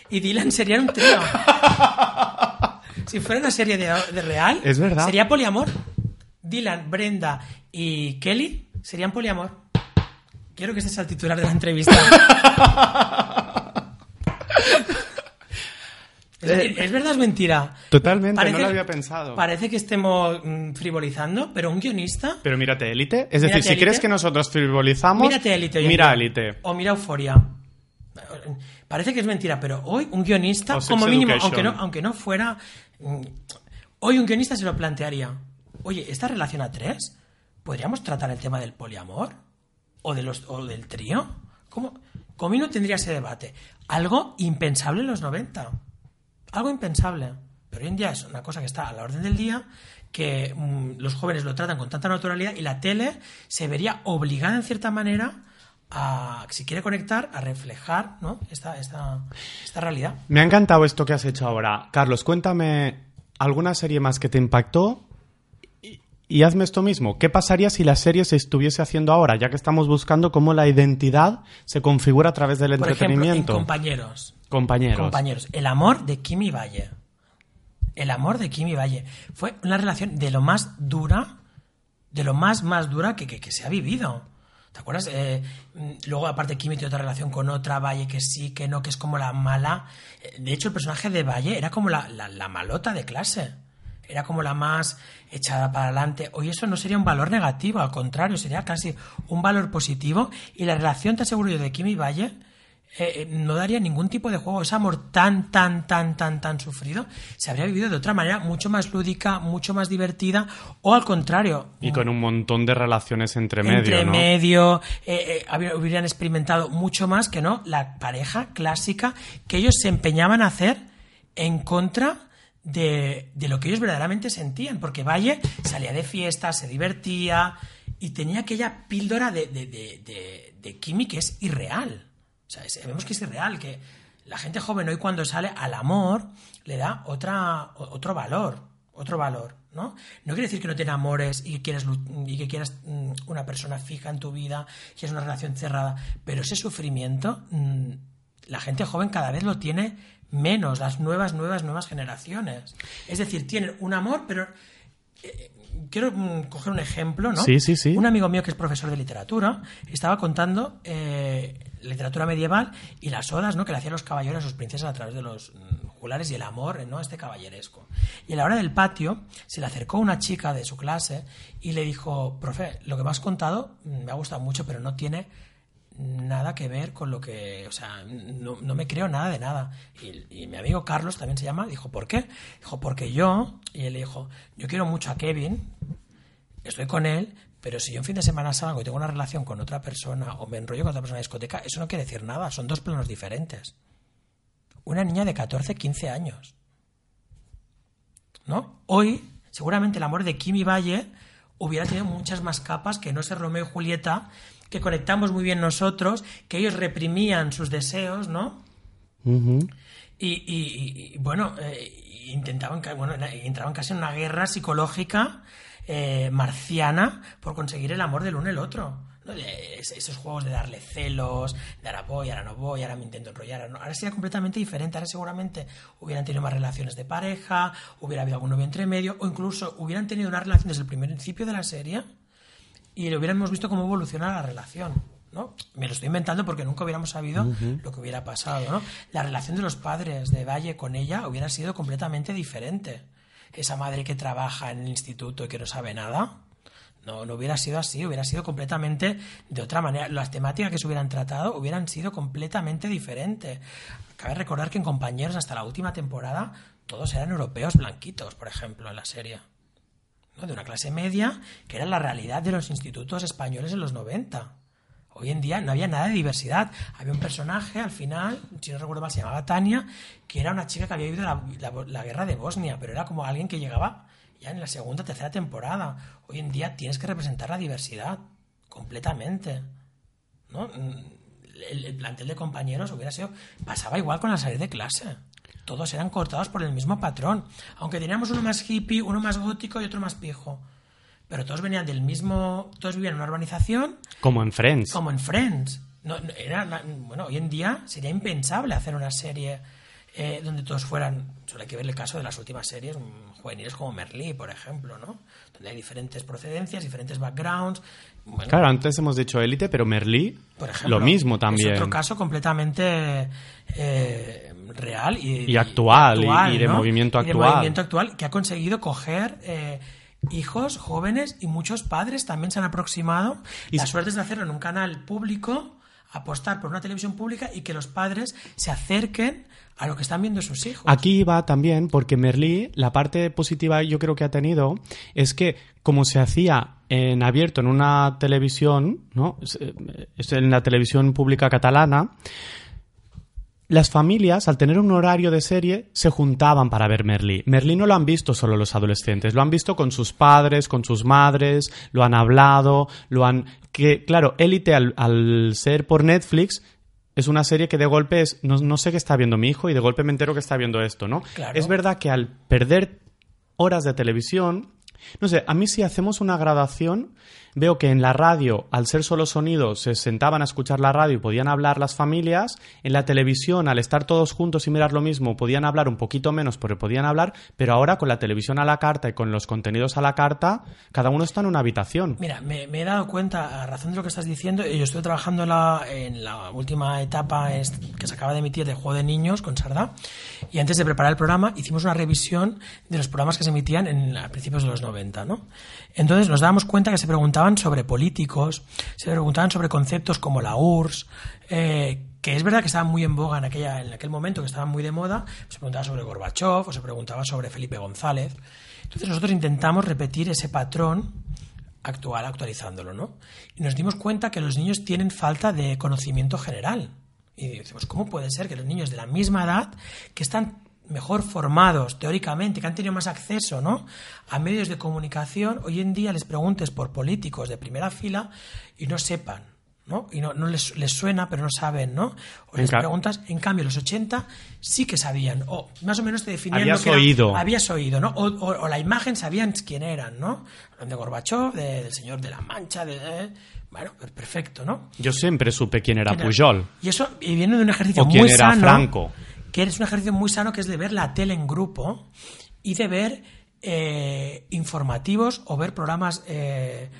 y Dylan serían un trío. si fuera una serie de, de real, Es verdad. sería poliamor. Dylan, Brenda y Kelly serían poliamor. Quiero que este sea el titular de la entrevista. ¿Es, es verdad o es mentira? Totalmente, no lo había pensado. Parece que estemos mm, frivolizando, pero un guionista. Pero mírate Élite. Es decir, si crees que nosotros frivolizamos, Mírate Élite. mira. Élite. O mira Euforia. Parece que es mentira, pero hoy un guionista, O como mínimo, Education. aunque no, aunque no fuera. mm, Hoy un guionista se lo plantearía. Oye, ¿esta relación a tres? ¿Podríamos tratar el tema del poliamor? ¿O, de los, o del trío? ¿Cómo? Como no tendría ese debate. Algo impensable en los 90. Algo impensable. Pero hoy en día es una cosa que está a la orden del día, que mm, los jóvenes lo tratan con tanta naturalidad y la tele se vería obligada en cierta manera a, si quiere conectar, a reflejar ¿no? esta, esta, esta realidad. Me ha encantado esto que has hecho ahora. Carlos, cuéntame alguna serie más que te impactó y, hazme esto mismo. ¿Qué pasaría si la serie se estuviese haciendo ahora, ya que estamos buscando cómo la identidad se configura a través del Por ejemplo, en entretenimiento? Compañeros. Compañeros. Compañeros. El amor de Kimi Valle. El amor de Kimi Valle. Fue una relación de lo más dura, de lo más, más dura que, que- que se ha vivido. ¿Te acuerdas? Eh, luego, aparte, Kimi tiene otra relación con otra, Valle que sí, que no, que es como la mala. Eh, De hecho, el personaje de Valle era como la, la- la malota de clase. Era como la más echada para adelante. Hoy eso no sería un valor negativo, al contrario, sería casi un valor positivo. Y la relación, te aseguro yo, de Kimi Valle eh, no daría ningún tipo de juego. Ese amor tan, tan, tan, tan, tan sufrido se habría vivido de otra manera mucho más lúdica, mucho más divertida, o al contrario. Y con un montón de relaciones entre medio. Entre ¿no? medio, eh, eh, hubieran experimentado mucho más que no la pareja clásica que ellos se empeñaban a hacer en contra de, de, lo que ellos verdaderamente sentían, porque Valle salía de fiesta, se divertía y tenía aquella píldora de, de, de, de Kimi que es irreal. O sea, vemos que es irreal, que la gente joven hoy cuando sale al amor le da otra, otro valor, otro valor, ¿no? No quiere decir que no tenga amores y que quieras, y que quieras mm, una persona fija en tu vida, que es una relación cerrada, pero ese sufrimiento mm, la gente joven cada vez lo tiene menos, las nuevas, nuevas, nuevas generaciones. Es decir, tienen un amor, pero... Eh, quiero mm, coger un ejemplo, ¿no? Sí, sí, sí. Un amigo mío que es profesor de literatura estaba contando eh, literatura medieval y las odas ¿no? que le hacían los caballeros a sus princesas a través de los mm, jugulares y el amor, ¿no? Este caballeresco. Y a la hora del patio se le acercó una chica de su clase y le dijo, profe, lo que me has contado mm, me ha gustado mucho, pero no tiene nada que ver con lo que, o sea, no, no me creo nada de nada. Y, y, mi amigo Carlos también se llama, dijo, ¿por qué? Dijo, porque yo, y él dijo, yo quiero mucho a Kevin, estoy con él, pero si yo un fin de semana salgo y tengo una relación con otra persona o me enrollo con otra persona en discoteca, eso no quiere decir nada, son dos planos diferentes. Una niña de 14, 15 años. ¿No? Hoy, seguramente el amor de Kimi Valle hubiera tenido muchas más capas que no ser Romeo y Julieta, que conectamos muy bien nosotros, que ellos reprimían sus deseos, ¿no? Uh -huh. y, y, y, bueno, eh, intentaban, bueno, entraban casi en una guerra psicológica eh, marciana por conseguir el amor del uno y el otro. ¿no? Esos juegos de darle celos, de ahora voy, ahora no voy, ahora me intento enrollar. Ahora, no. ahora sería completamente diferente. Ahora seguramente hubieran tenido más relaciones de pareja, hubiera habido algún novio entre medio, o incluso hubieran tenido una relación desde el primer principio de la serie y lo hubiéramos visto cómo evoluciona la relación. ¿no? Me lo estoy inventando porque nunca hubiéramos sabido uh -huh. lo que hubiera pasado. ¿no? La relación de los padres de Valle con ella hubiera sido completamente diferente. Esa madre que trabaja en el instituto y que no sabe nada, no, no hubiera sido así, hubiera sido completamente de otra manera. Las temáticas que se hubieran tratado hubieran sido completamente diferentes. Cabe recordar que en compañeros hasta la última temporada todos eran europeos blanquitos, por ejemplo, en la serie. De una clase media, que era la realidad de los institutos españoles en los 90. Hoy en día no había nada de diversidad. Había un personaje, al final, si no recuerdo mal, se llamaba Tania, que era una chica que había vivido la, guerra de Bosnia, pero era como alguien que llegaba ya en la segunda tercera temporada. Hoy en día tienes que representar la diversidad completamente. ¿no? El, el, plantel de compañeros hubiera sido. pasaba igual con la salir de clase. Todos eran cortados por el mismo patrón. Aunque teníamos uno más hippie, uno más gótico y otro más pijo. Pero todos venían del mismo. Todos vivían en una urbanización. Como en Friends. Como en Friends. No, era, bueno, hoy en día sería impensable hacer una serie eh, donde todos fueran, solo hay que ver el caso de las últimas series juveniles como Merlí, por ejemplo, ¿no? Donde hay diferentes procedencias, diferentes backgrounds. Bueno, claro, antes hemos dicho élite, pero Merlí, por ejemplo, lo mismo también. Es otro caso completamente eh, real y, y actual, y, actual, y, de ¿no? movimiento actual. Y de movimiento actual que ha conseguido coger eh, hijos jóvenes y muchos padres también se han aproximado. Y la suerte es de hacerlo en un canal público apostar por una televisión pública y que los padres se acerquen a lo que están viendo sus hijos. Aquí va también porque Merlí, la parte positiva yo creo que ha tenido es que como se hacía en abierto en una televisión, ¿no? Es en la televisión pública catalana, las familias, al tener un horario de serie, se juntaban para ver Merlí. Merlí no lo han visto solo los adolescentes, lo han visto con sus padres, con sus madres, lo han hablado, lo han... Que, claro, Élite, al, al ser por Netflix, es una serie que de golpe es, no, no, sé qué está viendo mi hijo y de golpe me entero que está viendo esto, ¿no? Claro. Es verdad que al perder horas de televisión, no sé, a mí si hacemos una gradación, veo que en la radio, al ser solo sonidos, se sentaban a escuchar la radio y podían hablar las familias. En la televisión, al estar todos juntos y mirar lo mismo, podían hablar un poquito menos porque podían hablar, pero ahora con la televisión a la carta y con los contenidos a la carta, cada uno está en una habitación. Mira, me, he dado cuenta, a razón de lo que estás diciendo, yo estoy trabajando en la, en la última etapa que se acaba de emitir de Juego de Niños con Sardá, y antes de preparar el programa hicimos una revisión de los programas que se emitían en, a principios de los 90, ¿no? Entonces nos dábamos cuenta que se preguntaban sobre políticos, se preguntaban sobre conceptos como la URSS, eh, que es verdad que estaban muy en boga en, aquel momento, que estaban muy de moda, se preguntaba sobre Gorbachev o se preguntaba sobre Felipe González. Entonces nosotros intentamos repetir ese patrón actual, actualizándolo, ¿no? Y nos dimos cuenta que los niños tienen falta de conocimiento general. Y decimos, ¿cómo puede ser que los niños de la misma edad, que están mejor formados teóricamente, que han tenido más acceso ¿no? a medios de comunicación, hoy en día les preguntes por políticos de primera fila y no sepan, ¿no? Y no, no les, les suena, pero no saben, ¿no? O les preguntas, en cambio, los 80 sí que sabían, o más o menos te definían Habías lo que era- oído. habías oído, ¿no? O, o- o la imagen sabían quién eran, ¿no? De Gorbachev, de- del señor de la Mancha, de... eh, bueno, pues perfecto, ¿no? Yo siempre supe quién era ¿Quién era? Pujol. Y eso y viene de un ejercicio O quién muy era sano. Franco. Que es un ejercicio muy sano que es de ver la tele en grupo y de ver eh, informativos o ver programas eh,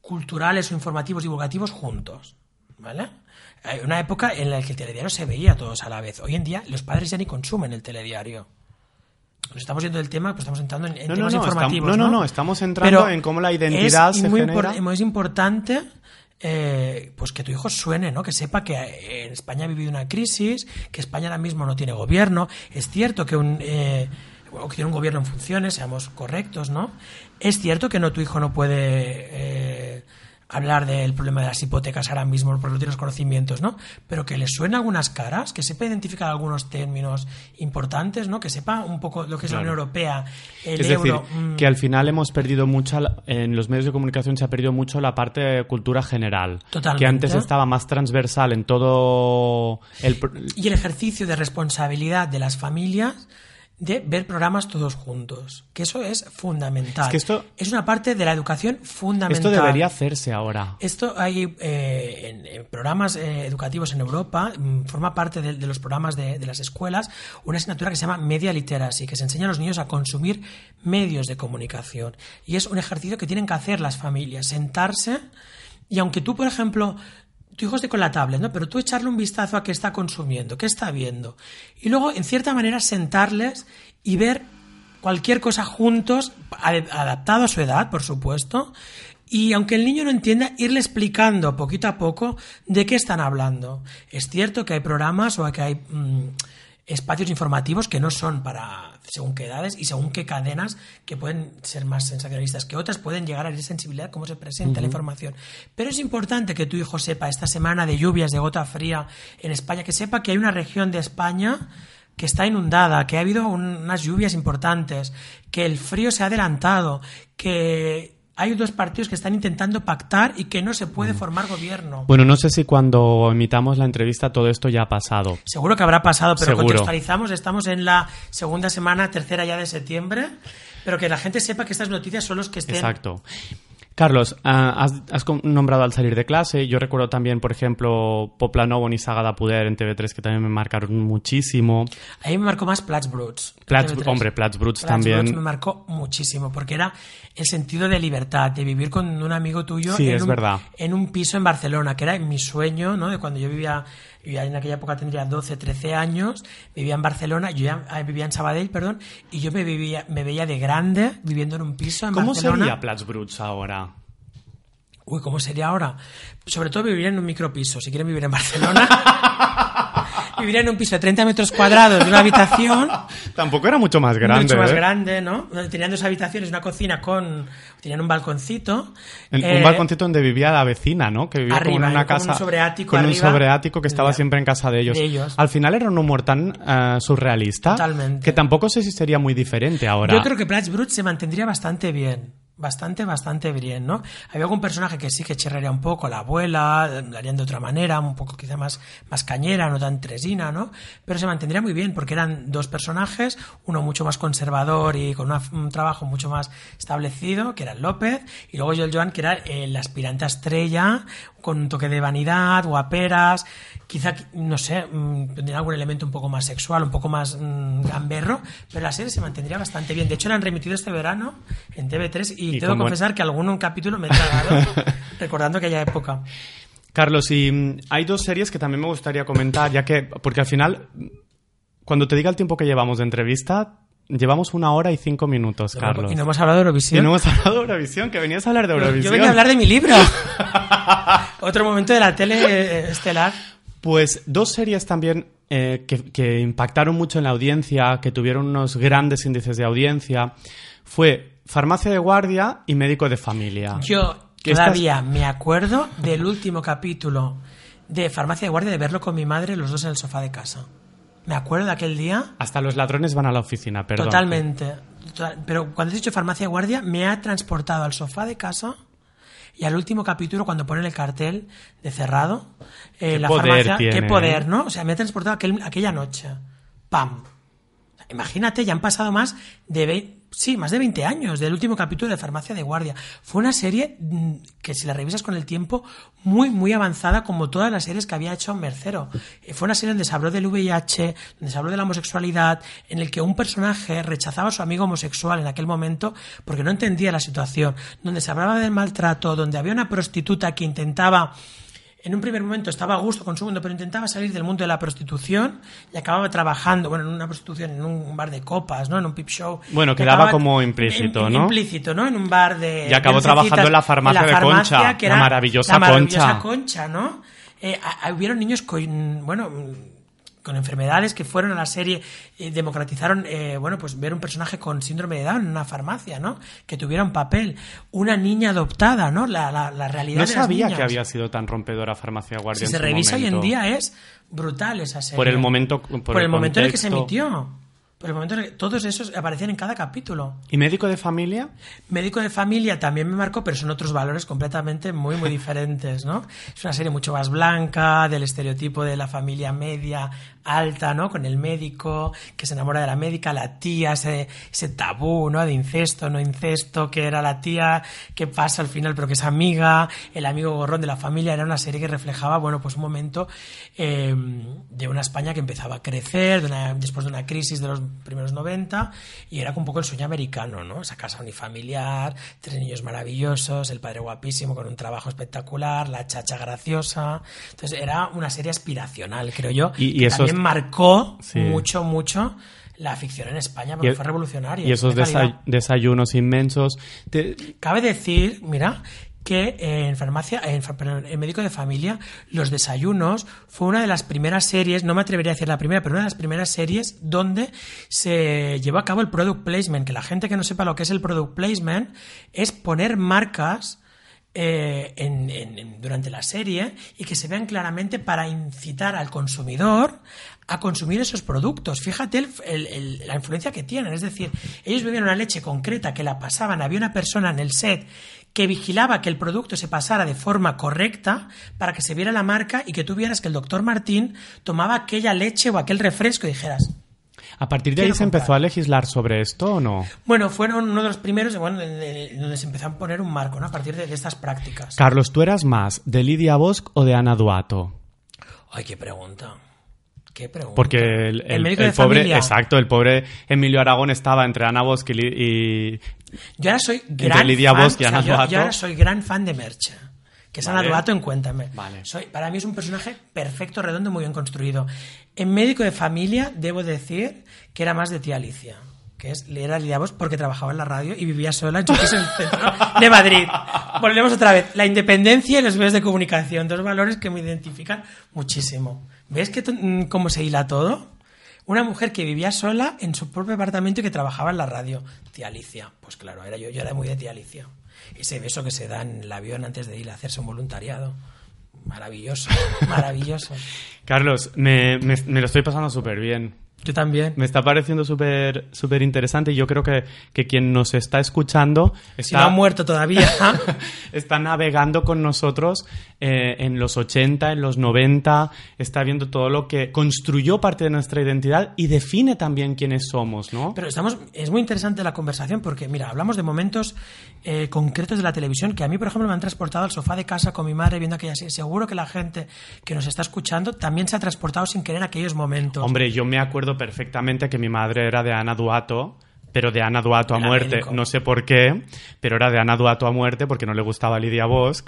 culturales o informativos divulgativos juntos. ¿Vale? Hay una época en la que el telediario se veía todos a la vez. Hoy en día los padres ya ni consumen el telediario. Nos estamos yendo del tema, pues estamos entrando en, en No, no, temas no, informativos. estam- no, no, ¿no? no, estamos entrando en cómo la identidad es se muy genera. impor- es importante eh, pues que tu hijo suene, ¿no? Que sepa que eh, en España ha vivido una crisis, que España ahora mismo no tiene gobierno. Es cierto que un eh, que tiene un gobierno en funciones, seamos correctos, ¿no? Es cierto que no tu hijo no puede eh, hablar del problema de las hipotecas ahora mismo porque no tiene los conocimientos, ¿no? Pero que le suene algunas caras, que sepa identificar algunos términos importantes, ¿no? Que sepa un poco lo que es la. Unión Europea, el Es euro. decir, mm, que al final hemos perdido mucha, en los medios de comunicación se ha perdido mucho la parte de cultura general. Totalmente. Que antes estaba más transversal en todo el... y el ejercicio de responsabilidad de las familias de ver programas todos juntos, que eso es fundamental. Es que esto- es una parte de la educación fundamental. Esto debería hacerse ahora. Esto hay eh, en, en programas eh, educativos en Europa, mm, forma parte de, de los programas de, de las escuelas, una asignatura que se llama Media Literacy, que se enseña a los niños a consumir medios de comunicación. Y es un ejercicio que tienen que hacer las familias, sentarse y aunque tú, por ejemplo, tu hijo esté con la tablet, ¿no? Pero tú echarle un vistazo a qué está consumiendo, qué está viendo. Y luego, en cierta manera, sentarles y ver cualquier cosa juntos, ad- adaptado a su edad, por supuesto. Y aunque el niño no entienda, irle explicando poquito a poco de qué están hablando. Es cierto que hay programas o que hay mm, espacios informativos que no son para según qué edades y según qué cadenas que pueden ser más sensacionalistas que otras, pueden llegar a la sensibilidad cómo se presenta la información. Pero es importante que tu hijo sepa esta semana de lluvias, de gota fría en España, que sepa que hay una región de España que está inundada, que ha habido un- unas lluvias importantes, que el frío se ha adelantado, que hay dos partidos que están intentando pactar y que no se puede formar gobierno. Bueno, no sé si cuando emitamos la entrevista todo esto ya ha pasado. Seguro que habrá pasado, pero Seguro. contextualizamos. Estamos en la segunda semana, tercera ya de septiembre, pero que la gente sepa que estas noticias son los que estén. Exacto. Carlos, ah, has, has nombrado al salir de clase. Yo recuerdo también, por ejemplo, Poplanovo ni Saga de Poder en TV3, que también me marcaron muchísimo. A mí me marcó más Plats Bruts. TV3. hombre, Plats Bruts Plats también. Bruts me marcó muchísimo, porque era el sentido de libertad, de vivir con un amigo tuyo Sí, en, es un, verdad. en un piso en Barcelona, que era mi sueño, ¿no? De cuando yo vivía, vivía en aquella época tendría 12, 13 años, vivía en Barcelona, yo ya ah, vivía en Sabadell, perdón, y yo me, vivía, me veía de grande viviendo en un piso en ¿Cómo Barcelona. sería Plats Bruts ahora? Uy, ¿cómo sería ahora? Sobre todo vivir en un micropiso. Si quieren vivir en Barcelona, vivir en un piso de 30 metros cuadrados de una habitación. Tampoco era mucho más grande. mucho más ¿eh? grande, ¿no? Tenían dos habitaciones, una cocina con. Tenían un balconcito. En Eh, un balconcito donde vivía la vecina, ¿no? Que vivía como arriba, en una ¿eh? Con un casa. sobreático con un arriba. sobreático que estaba siempre en casa de ellos. De ellos. Al final era un humor tan eh, surrealista. Totalmente. Que tampoco sé si sería muy diferente ahora. Yo creo que Plats Brut se mantendría bastante bien. Bastante, bastante bien, ¿no? Había algún personaje que sí que chirraría un poco, la abuela, eh, la harían de otra manera, un poco quizá más, más cañera, no tan tresina, ¿no? Pero se mantendría muy bien porque eran dos personajes, uno mucho más conservador y con un trabajo mucho más establecido, que era el López, y luego Joel Joan, que era el aspirante estrella, con un toque de vanidad, guaperas, quizá, no sé, mm, tendría algún elemento un poco más sexual, un poco más mm, gamberro, pero la serie se mantendría bastante bien. De hecho, la han remitido este verano en TV3 y, Y tengo que confesar que algún un capítulo me he tragado recordando aquella época. Carlos, y mm, hay dos series que también me gustaría comentar, ya que, porque al final, mm, cuando te diga el tiempo que llevamos de entrevista, llevamos una hora y cinco minutos, Carlos. Y no hemos hablado de Y Eurovisión. no hemos hablado de Eurovisión, que venías a hablar de Eurovisión. Yo venía a hablar de mi libro. Otro momento de la tele eh, estelar. Pues dos series también eh, que, que impactaron mucho en la audiencia, que tuvieron unos grandes índices de audiencia, fue Farmacia de Guardia y Médico de Familia. Yo todavía me acuerdo del último capítulo de Farmacia de Guardia de verlo con mi madre, los dos en el sofá de casa. Me acuerdo de aquel día Hasta los ladrones van a la oficina, perdón. totalmente. Total- Pero cuando has dicho Farmacia Guardia, me ha transportado al sofá de casa y al último capítulo cuando ponen el cartel de cerrado. eh, Qué la poder farmacia, tiene, qué poder, ¿eh? ¿no? O sea, me ha transportado aquel- aquella noche. ¡Pam! Imagínate, ya han pasado más de 20, sí, más de 20 años del último capítulo de Farmacia de Guardia. Fue una serie mm, que si la revisas con el tiempo, muy, muy avanzada como todas las series que había hecho Mercero. Eh, Fue una serie donde se habló del VIH, donde se habló de la homosexualidad, en el que un personaje rechazaba a su amigo homosexual en aquel momento porque no entendía la situación, donde se hablaba del maltrato, donde había una prostituta que intentaba en un primer momento estaba a gusto con su mundo, pero intentaba salir del mundo de la prostitución y acababa trabajando, bueno, en una prostitución, en un bar de copas, ¿no? En un pip show. Bueno, quedaba como implícito, en- ¿no? Implícito, ¿no? En un bar de... Y acabó trabajando en la farmacia de Concha, que la era maravillosa la maravillosa Concha. Concha, ¿no? Eh, a- a- hubieron niños con, bueno, con enfermedades que fueron a la serie y democratizaron, eh, bueno, pues ver un personaje con síndrome de Down en una farmacia, ¿no? Que tuviera un papel. Una niña adoptada, ¿no? La, la, la realidad No de las sabía niñas. que había sido tan rompedora Farmacia Guardia Si se revisa hoy en momento. día es brutal esa serie. Por el momento- por Por, el el momento en el que se emitió. Por el momento en el que todos esos aparecían en cada capítulo. ¿Y Médico de Familia? Médico de familia también me marcó, pero son otros valores completamente muy, muy diferentes, ¿no? Es una serie mucho más blanca, del estereotipo de la familia media, alta, ¿no? Con el médico, que se enamora de la médica, la tía, ese, ese tabú, ¿no? De incesto, no incesto, que era la tía, que pasa al final, pero que es amiga, el amigo gorrón de la familia, era una serie que reflejaba, bueno, pues un momento eh, de una España que empezaba a crecer, de una- después de una crisis de los primeros 90, y era un poco el sueño americano, ¿no? Esa casa unifamiliar, tres niños maravillosos, el padre guapísimo con un trabajo espectacular, la chacha graciosa. Entonces era una serie aspiracional, creo yo. Y- y también marcó Sí. mucho, mucho la ficción en España, porque Y- fue revolucionaria. Y esos desayunos inmensos. Te- Cabe decir, mira, que en farmacia, en, en médico de familia, los desayunos fue una de las primeras series, no me atrevería a decir la primera, pero una de las primeras series donde se llevó a cabo el product placement. Que la gente que no sepa lo que es el product placement es poner marcas eh, en- durante la serie y que se vean claramente para incitar al consumidor a consumir esos productos. Fíjate la influencia que tienen. Es decir, ellos bebían una leche concreta que la pasaban, había una persona en el set que vigilaba que el producto se pasara de forma correcta para que se viera la marca y que tú vieras que el doctor Martín tomaba aquella leche o aquel refresco y dijeras, ¿A partir de ahí se empezó a legislar sobre esto o no? bueno, fueron uno de los primeros bueno, donde se empezó a poner un marco ¿no? a partir de, de estas prácticas. Carlos, ¿tú eras más de Lidia Bosch o de Ana Duato? Ay, qué pregunta. Qué pregunta. Porque el, pobre, familia. exacto, el pobre Emilio Aragón estaba entre Ana Bosch y, y- Yo ahora soy gran Lidia fan, Bosch y o sea, Ana yo- Duato. yo ahora soy gran fan de Merche. Que es Ana Vale. Duato en Cuéntame. Vale. Soy, para mí es un personaje perfecto, redondo, muy bien construido. En médico de familia, debo decir que era más de tía Alicia. Que es, era Lidia porque trabajaba en la radio y vivía sola en el centro de Madrid. Volvemos otra vez. La independencia y los medios de comunicación. Dos valores que me identifican muchísimo. ¿Ves que, mm, cómo se hila todo? Una mujer que vivía sola en su propio apartamento y que trabajaba en la radio. Tía Alicia. Pues claro, era yo, yo era muy de tía Alicia. Ese beso que se da en el avión antes de ir a hacerse un voluntariado. Maravilloso, maravilloso. Carlos, me, me- me lo estoy pasando súper bien. Yo también. Me está pareciendo súper súper interesante y yo creo que, que quien nos está escuchando Si está, no ha muerto todavía. está navegando con nosotros eh, en los 80, en los 90, está viendo todo lo que construyó parte de nuestra identidad y define también quiénes somos, ¿no? Pero estamos, es muy interesante la conversación porque, mira, hablamos de momentos eh, concretos de la televisión que a mí, por ejemplo, me han transportado al sofá de casa con mi madre viendo aquella serie. Seguro que la gente que nos está escuchando también se ha transportado sin querer a aquellos momentos. Hombre, yo me acuerdo perfectamente que mi madre era de Ana Duato, pero de Ana Duato a Era muerte. médico. No sé por qué, pero era de Ana Duato a muerte porque no le gustaba Lidia Bosch.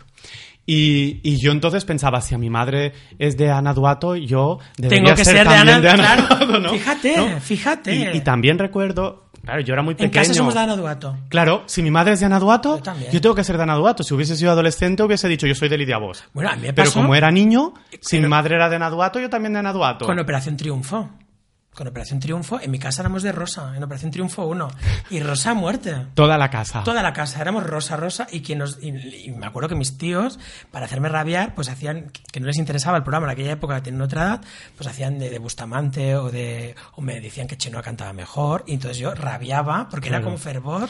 Y, y yo entonces pensaba, si a mi madre es de Ana Duato, yo debería Tengo que ser de también Ana- de Ana claro. Duato, ¿no? Fíjate, ¿No? fíjate. Y, y también recuerdo, Claro, yo era muy En pequeño. casa somos de Ana Duato. Claro, si mi madre es de Ana Duato, Yo tengo que ser de Ana Duato. Si hubiese sido adolescente, hubiese dicho yo soy de Lidia Vos. Bueno, a mí me Pero pasó como era niño, si Pero- mi madre era de Ana Duato, yo también de Ana Duato. con Operación Triunfo. Con Operación Triunfo, en mi casa éramos de Rosa, en Operación Triunfo 1. Y Rosa a muerte. Toda la casa. Toda la casa, éramos rosa, rosa, y, quien nos, y, y me acuerdo que mis tíos, para hacerme rabiar, pues hacían, que no les interesaba el programa en aquella época, tenían otra edad, pues hacían de, de Bustamante o de, o me decían que Chenoa cantaba mejor, y entonces yo rabiaba, porque era como fervor.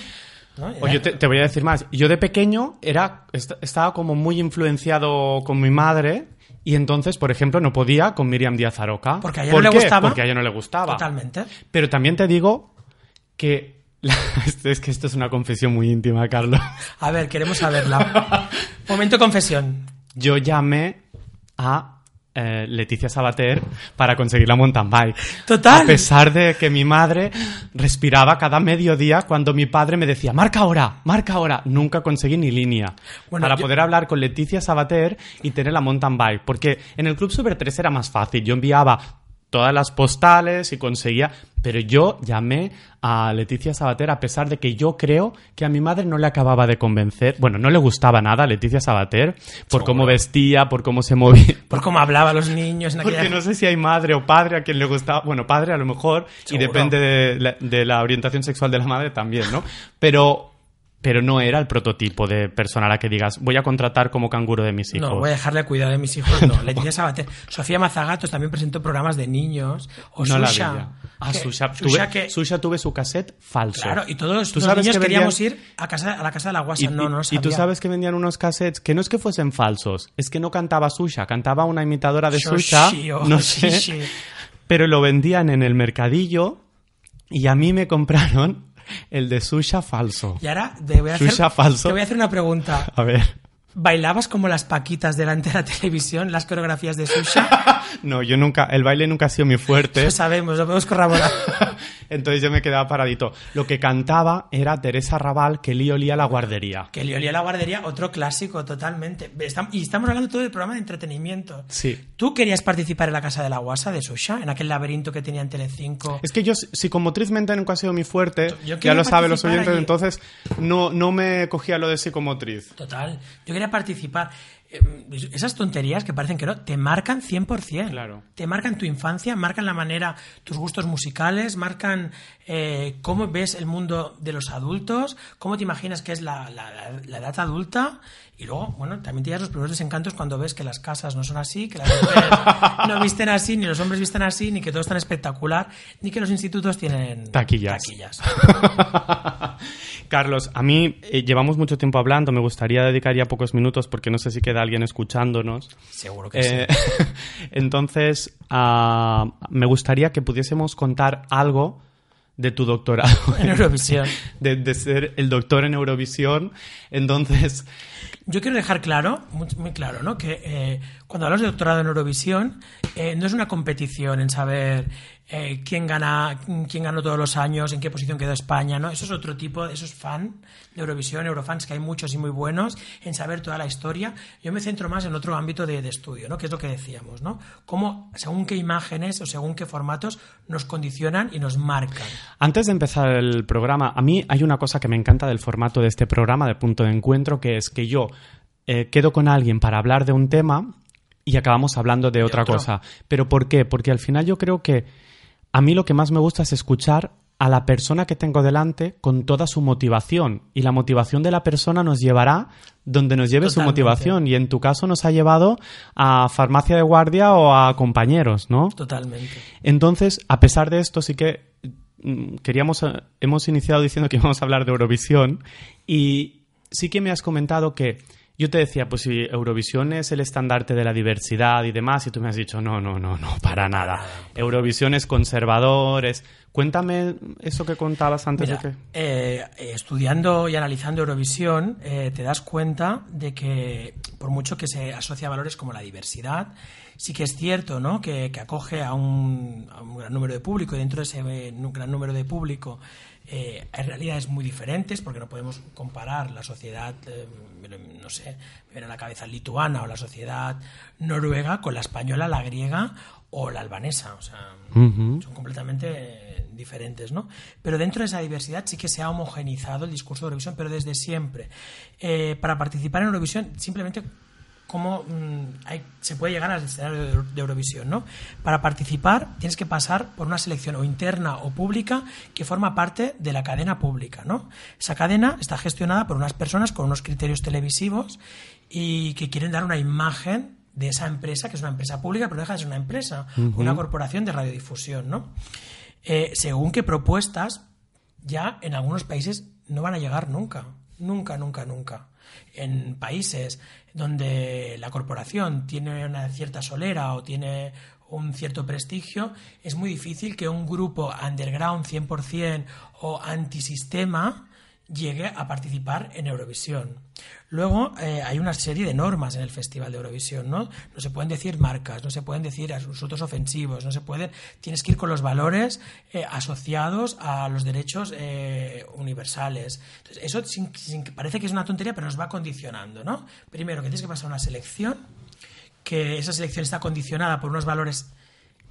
¿no? Era- Oye, te, te voy a decir más. Yo de pequeño era, est- estaba como muy influenciado con mi madre y entonces, por ejemplo, no podía con Miriam Díaz Aroca. Porque a ella ¿Por no le gustaba. Porque a ella no le gustaba. Totalmente. Pero también te digo que... es que esto es una confesión muy íntima, Carlos. A ver, queremos saberla. Momento confesión. Yo llamé a eh, Leticia Sabater para conseguir la mountain bike. Total. A pesar de que mi madre respiraba cada mediodía cuando mi padre me decía, marca ahora, marca ahora. Nunca conseguí ni línea Bueno, para yo- poder hablar con Leticia Sabater y tener la mountain bike. Porque en el Club Super 3 era más fácil. Yo enviaba todas las postales y conseguía... Pero yo llamé a Leticia Sabater a pesar de que yo creo que a mi madre no le acababa de convencer. Bueno, no le gustaba nada a Leticia Sabater por cómo vestía, por cómo se movía. Por cómo hablaba a los niños en aquella Porque no sé si hay madre o padre a quien le gustaba. Bueno, padre a lo mejor, y depende de la, de la orientación sexual de la madre también, ¿no? Pero, pero no era el prototipo de persona a la que digas, voy a contratar como canguro de mis hijos. No, voy a dejarle cuidar de mis hijos. No, Leticia Sabater. Sofía Mazagatos también presentó programas de niños. O No la Susha. veía. Ah, que- Susha. Susha Tuve, que- Susha tuve su cassette falso. Claro, y todos ¿Tú los niños que vendían- queríamos ir a, casa, a la casa de la guasa. Y, no, no, no y tú sabía. sabes que vendían unos cassettes que no es que fuesen falsos, es que no cantaba Susha, cantaba una imitadora de Susha, no sé, pero lo vendían en el mercadillo y a mí me compraron el de Susha falso. Y ahora te voy, a hacer, falso. te voy a hacer una pregunta. A ver. ¿Bailabas como las paquitas delante de la televisión, las coreografías de Susha? No, yo nunca, el baile nunca ha sido mi fuerte. Lo sabemos, lo podemos corroborar. Entonces yo me quedaba paradito. Lo que cantaba era Teresa Raval, que lío olía la guardería. Que le olía la guardería, otro clásico, totalmente. Y estamos hablando todo del programa de entretenimiento. Sí. ¿Tú querías participar en la casa de la guasa de Susha? En aquel laberinto que tenía en Telecinco. Es que yo psicomotriz-mente nunca ha sido mi fuerte, Yo ya lo saben los oyentes, allí. entonces no, no me cogía lo de psicomotriz. Total. Yo quería participar. Eh, Esas tonterías que parecen que no, te marcan 100%. Claro. Te marcan tu infancia, marcan la manera, tus gustos musicales, marcan eh, cómo ves el mundo de los adultos, cómo te imaginas que es la- la edad adulta. Y luego, bueno, también tienes los primeros desencantos cuando ves que las casas no son así, que las mujeres no visten así, ni los hombres visten así, ni que todo es tan espectacular, ni que los institutos tienen Taquillas. taquillas. Carlos, a mí eh, llevamos mucho tiempo hablando, me gustaría dedicar ya pocos minutos porque no sé si queda alguien escuchándonos. Seguro que sí. Eh, entonces, ah, me gustaría que pudiésemos contar algo de tu doctorado. En Eurovisión. De, de ser el doctor en Eurovisión. Entonces, Yo quiero dejar claro, muy, muy claro, ¿no? que eh, cuando hablamos de doctorado en Eurovisión, eh, no es una competición en saber eh, quién gana, quién ganó todos los años, en qué posición quedó España, ¿no? Eso es otro tipo, eso es fan de Eurovisión, Eurofans, que hay muchos y muy buenos, en saber toda la historia. Yo me centro más en otro ámbito de, estudio, ¿no? Que es lo que decíamos, ¿no? Cómo, según qué imágenes o según qué formatos nos condicionan y nos marcan. Antes de empezar el programa, a mí hay una cosa que me encanta del formato de este programa de punto de encuentro, que es que yo eh, quedo con alguien para hablar de un tema y acabamos hablando de, otra otro. cosa. ¿Pero por qué? Porque al final yo creo que a mí lo que más me gusta es escuchar a la persona que tengo delante con toda su motivación. Y la motivación de la persona nos llevará donde nos lleve su motivación. Y en tu caso nos ha llevado a farmacia de guardia o a compañeros, ¿no? Totalmente. Entonces, a pesar de esto, sí que mm, queríamos, eh, hemos iniciado diciendo que íbamos a hablar de Eurovisión y sí que me has comentado que yo te decía, pues si Eurovisión es el estandarte de la diversidad y demás, y tú me has dicho, no, no, no, no, para nada. Eurovisión es conservador, es... Cuéntame eso que contabas antes Mira, de que... eh, eh, estudiando y analizando Eurovisión, eh, te das cuenta de que, por mucho que se asocia a valores como la diversidad, sí que es cierto ¿no? que, que acoge a un, a un gran número de público y dentro de ese eh, gran número de público Eh, hay realidades muy diferentes porque no podemos comparar la sociedad, eh, no sé, me viene a la cabeza lituana o la sociedad noruega con la española, la griega o la albanesa. O sea, son completamente diferentes, ¿no? Pero dentro de esa diversidad sí que se ha homogenizado el discurso de Eurovisión, pero desde siempre. Eh, para participar en Eurovisión, simplemente cómo mm, hay- se puede llegar al escenario de, de Eurovisión, ¿no? Para participar tienes que pasar por una selección o interna o pública que forma parte de la cadena pública, ¿no? Esa cadena está gestionada por unas personas con unos criterios televisivos y que quieren dar una imagen de esa empresa, que es una empresa pública, pero deja de ser una empresa, una corporación de radiodifusión, ¿no? Eh, según qué propuestas, ya en algunos países no van a llegar nunca, nunca, nunca, nunca. En países donde la corporación tiene una cierta solera o tiene un cierto prestigio, es muy difícil que un grupo underground 100% o antisistema llegue a participar en Eurovisión. Luego eh, hay una serie de normas en el Festival de Eurovisión, ¿no? No se pueden decir marcas, no se pueden decir asuntos ofensivos, no se pueden. Tienes que ir con los valores eh, asociados a los derechos eh, universales. Entonces, eso sin- parece que es una tontería, pero nos va condicionando, ¿no? Primero, que tienes que pasar una selección, que esa selección está condicionada por unos valores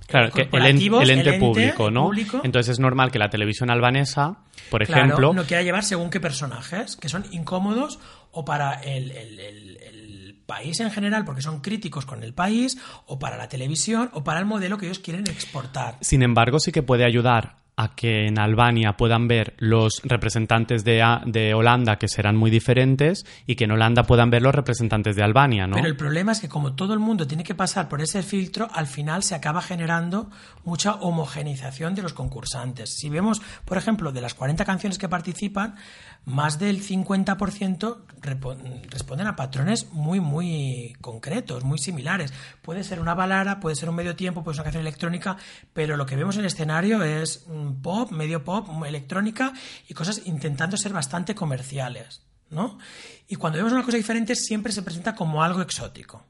Claro, que el, ente público, ¿no? público. Entonces es normal que la televisión albanesa, por Claro, ejemplo, no quiera llevar según qué personajes, que son incómodos o para el, el- el- el país en general, porque son críticos con el país, o para la televisión, o para el modelo que ellos quieren exportar. sin embargo, sí que puede ayudar a que en Albania puedan ver los representantes de, de Holanda que serán muy diferentes y que en Holanda puedan ver los representantes de Albania. Pero el problema es que como todo el mundo tiene que pasar por ese filtro, al final se acaba generando mucha homogenización de los concursantes. Si vemos, por ejemplo, de las 40 canciones que participan, más del 50% repo- responden a patrones muy, muy concretos, muy similares. Puede ser una balada, puede ser un medio tiempo, puede ser una canción electrónica, pero lo que vemos en el escenario es pop, medio pop, electrónica y cosas intentando ser bastante comerciales. ¿no? Y cuando vemos una cosa diferente siempre se presenta como algo exótico.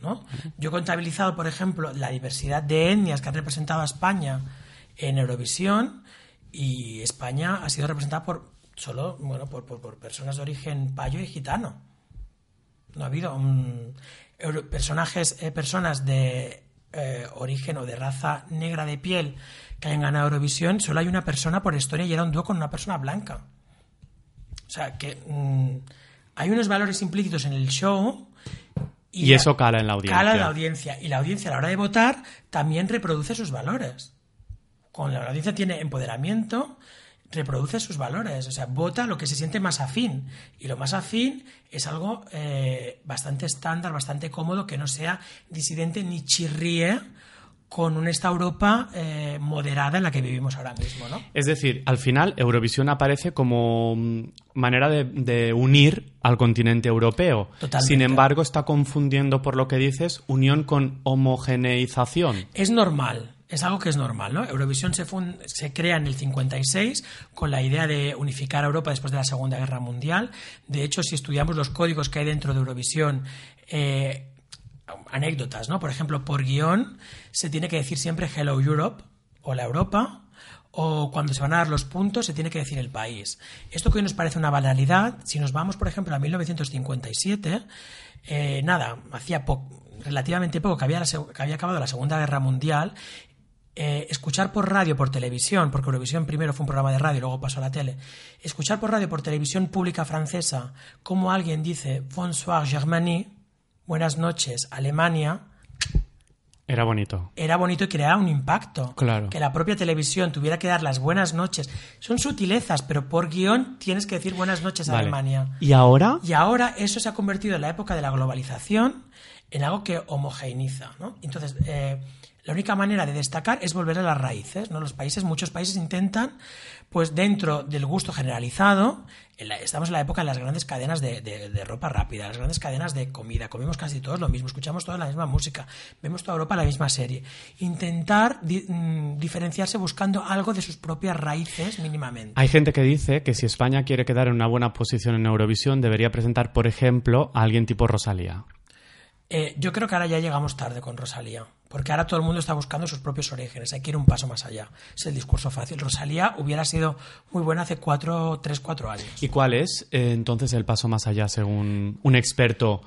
¿no? Yo he contabilizado, por ejemplo, la diversidad de etnias que han representado a España en Eurovisión y España ha sido representada por solo bueno por, por- por personas de origen payo y gitano. No ha habido personajes, eh, personas de eh, origen o de raza negra de piel que hayan ganado Eurovisión. Solo hay una persona por historia y era un dúo con una persona blanca. O sea, que mm, hay unos valores implícitos en el show. Y eso cala en la audiencia. Cala en la audiencia. Y la audiencia a la hora de votar también reproduce sus valores. Cuando la audiencia tiene empoderamiento, reproduce sus valores. O sea, vota lo que se siente más afín. Y lo más afín es algo eh, bastante estándar, bastante cómodo, que no sea disidente ni chirríe con una esta Europa eh, moderada en la que vivimos ahora mismo, ¿no? Es decir, al final Eurovisión aparece como mm, manera de, de unir al continente europeo. Totalmente. Sin embargo, está confundiendo, por lo que dices, unión con homogeneización. Es normal, es algo que es normal, ¿no? Eurovisión se, se crea en el 56 con la idea de unificar a Europa después de la Segunda Guerra Mundial. De hecho, si estudiamos los códigos que hay dentro de Eurovisión, eh, anécdotas, ¿no? Por ejemplo, por guion se tiene que decir siempre Hello Europe o la Europa, o cuando se van a dar los puntos se tiene que decir el país. Esto que hoy nos parece una banalidad, si nos vamos, por ejemplo, a 1957, eh, nada, hacía po- relativamente poco que había acabado la Segunda Guerra Mundial, eh, escuchar por radio, por televisión, porque Eurovisión primero fue un programa de radio y luego pasó a la tele, escuchar por radio, por televisión pública francesa, como alguien dice Bonsoir Germanie, buenas noches Alemania, Era bonito. era bonito y creaba un impacto. Claro. Que la propia televisión tuviera que dar las buenas noches. Son sutilezas, pero por guion tienes que decir buenas noches a Vale. Alemania. ¿Y ahora? Y ahora eso se ha convertido en la época de la globalización en algo que homogeneiza, ¿no? Entonces, eh, la única manera de destacar es volver a las raíces, ¿no? Los países, muchos países intentan, pues dentro del gusto generalizado, en la- estamos en la época de las grandes cadenas de, de- de ropa rápida, las grandes cadenas de comida, comemos casi todos lo mismo, escuchamos toda la misma música, vemos toda Europa la misma serie. Intentar di- mm, diferenciarse buscando algo de sus propias raíces mínimamente. Hay gente que dice que si España quiere quedar en una buena posición en Eurovisión, debería presentar, por ejemplo, a alguien tipo Rosalía. Eh, yo creo que ahora ya llegamos tarde con Rosalía, porque ahora todo el mundo está buscando sus propios orígenes, hay que ir un paso más allá. Es el discurso fácil. Rosalía hubiera sido muy buena hace cuatro, tres, cuatro años. ¿Y cuál es eh, entonces el paso más allá según un experto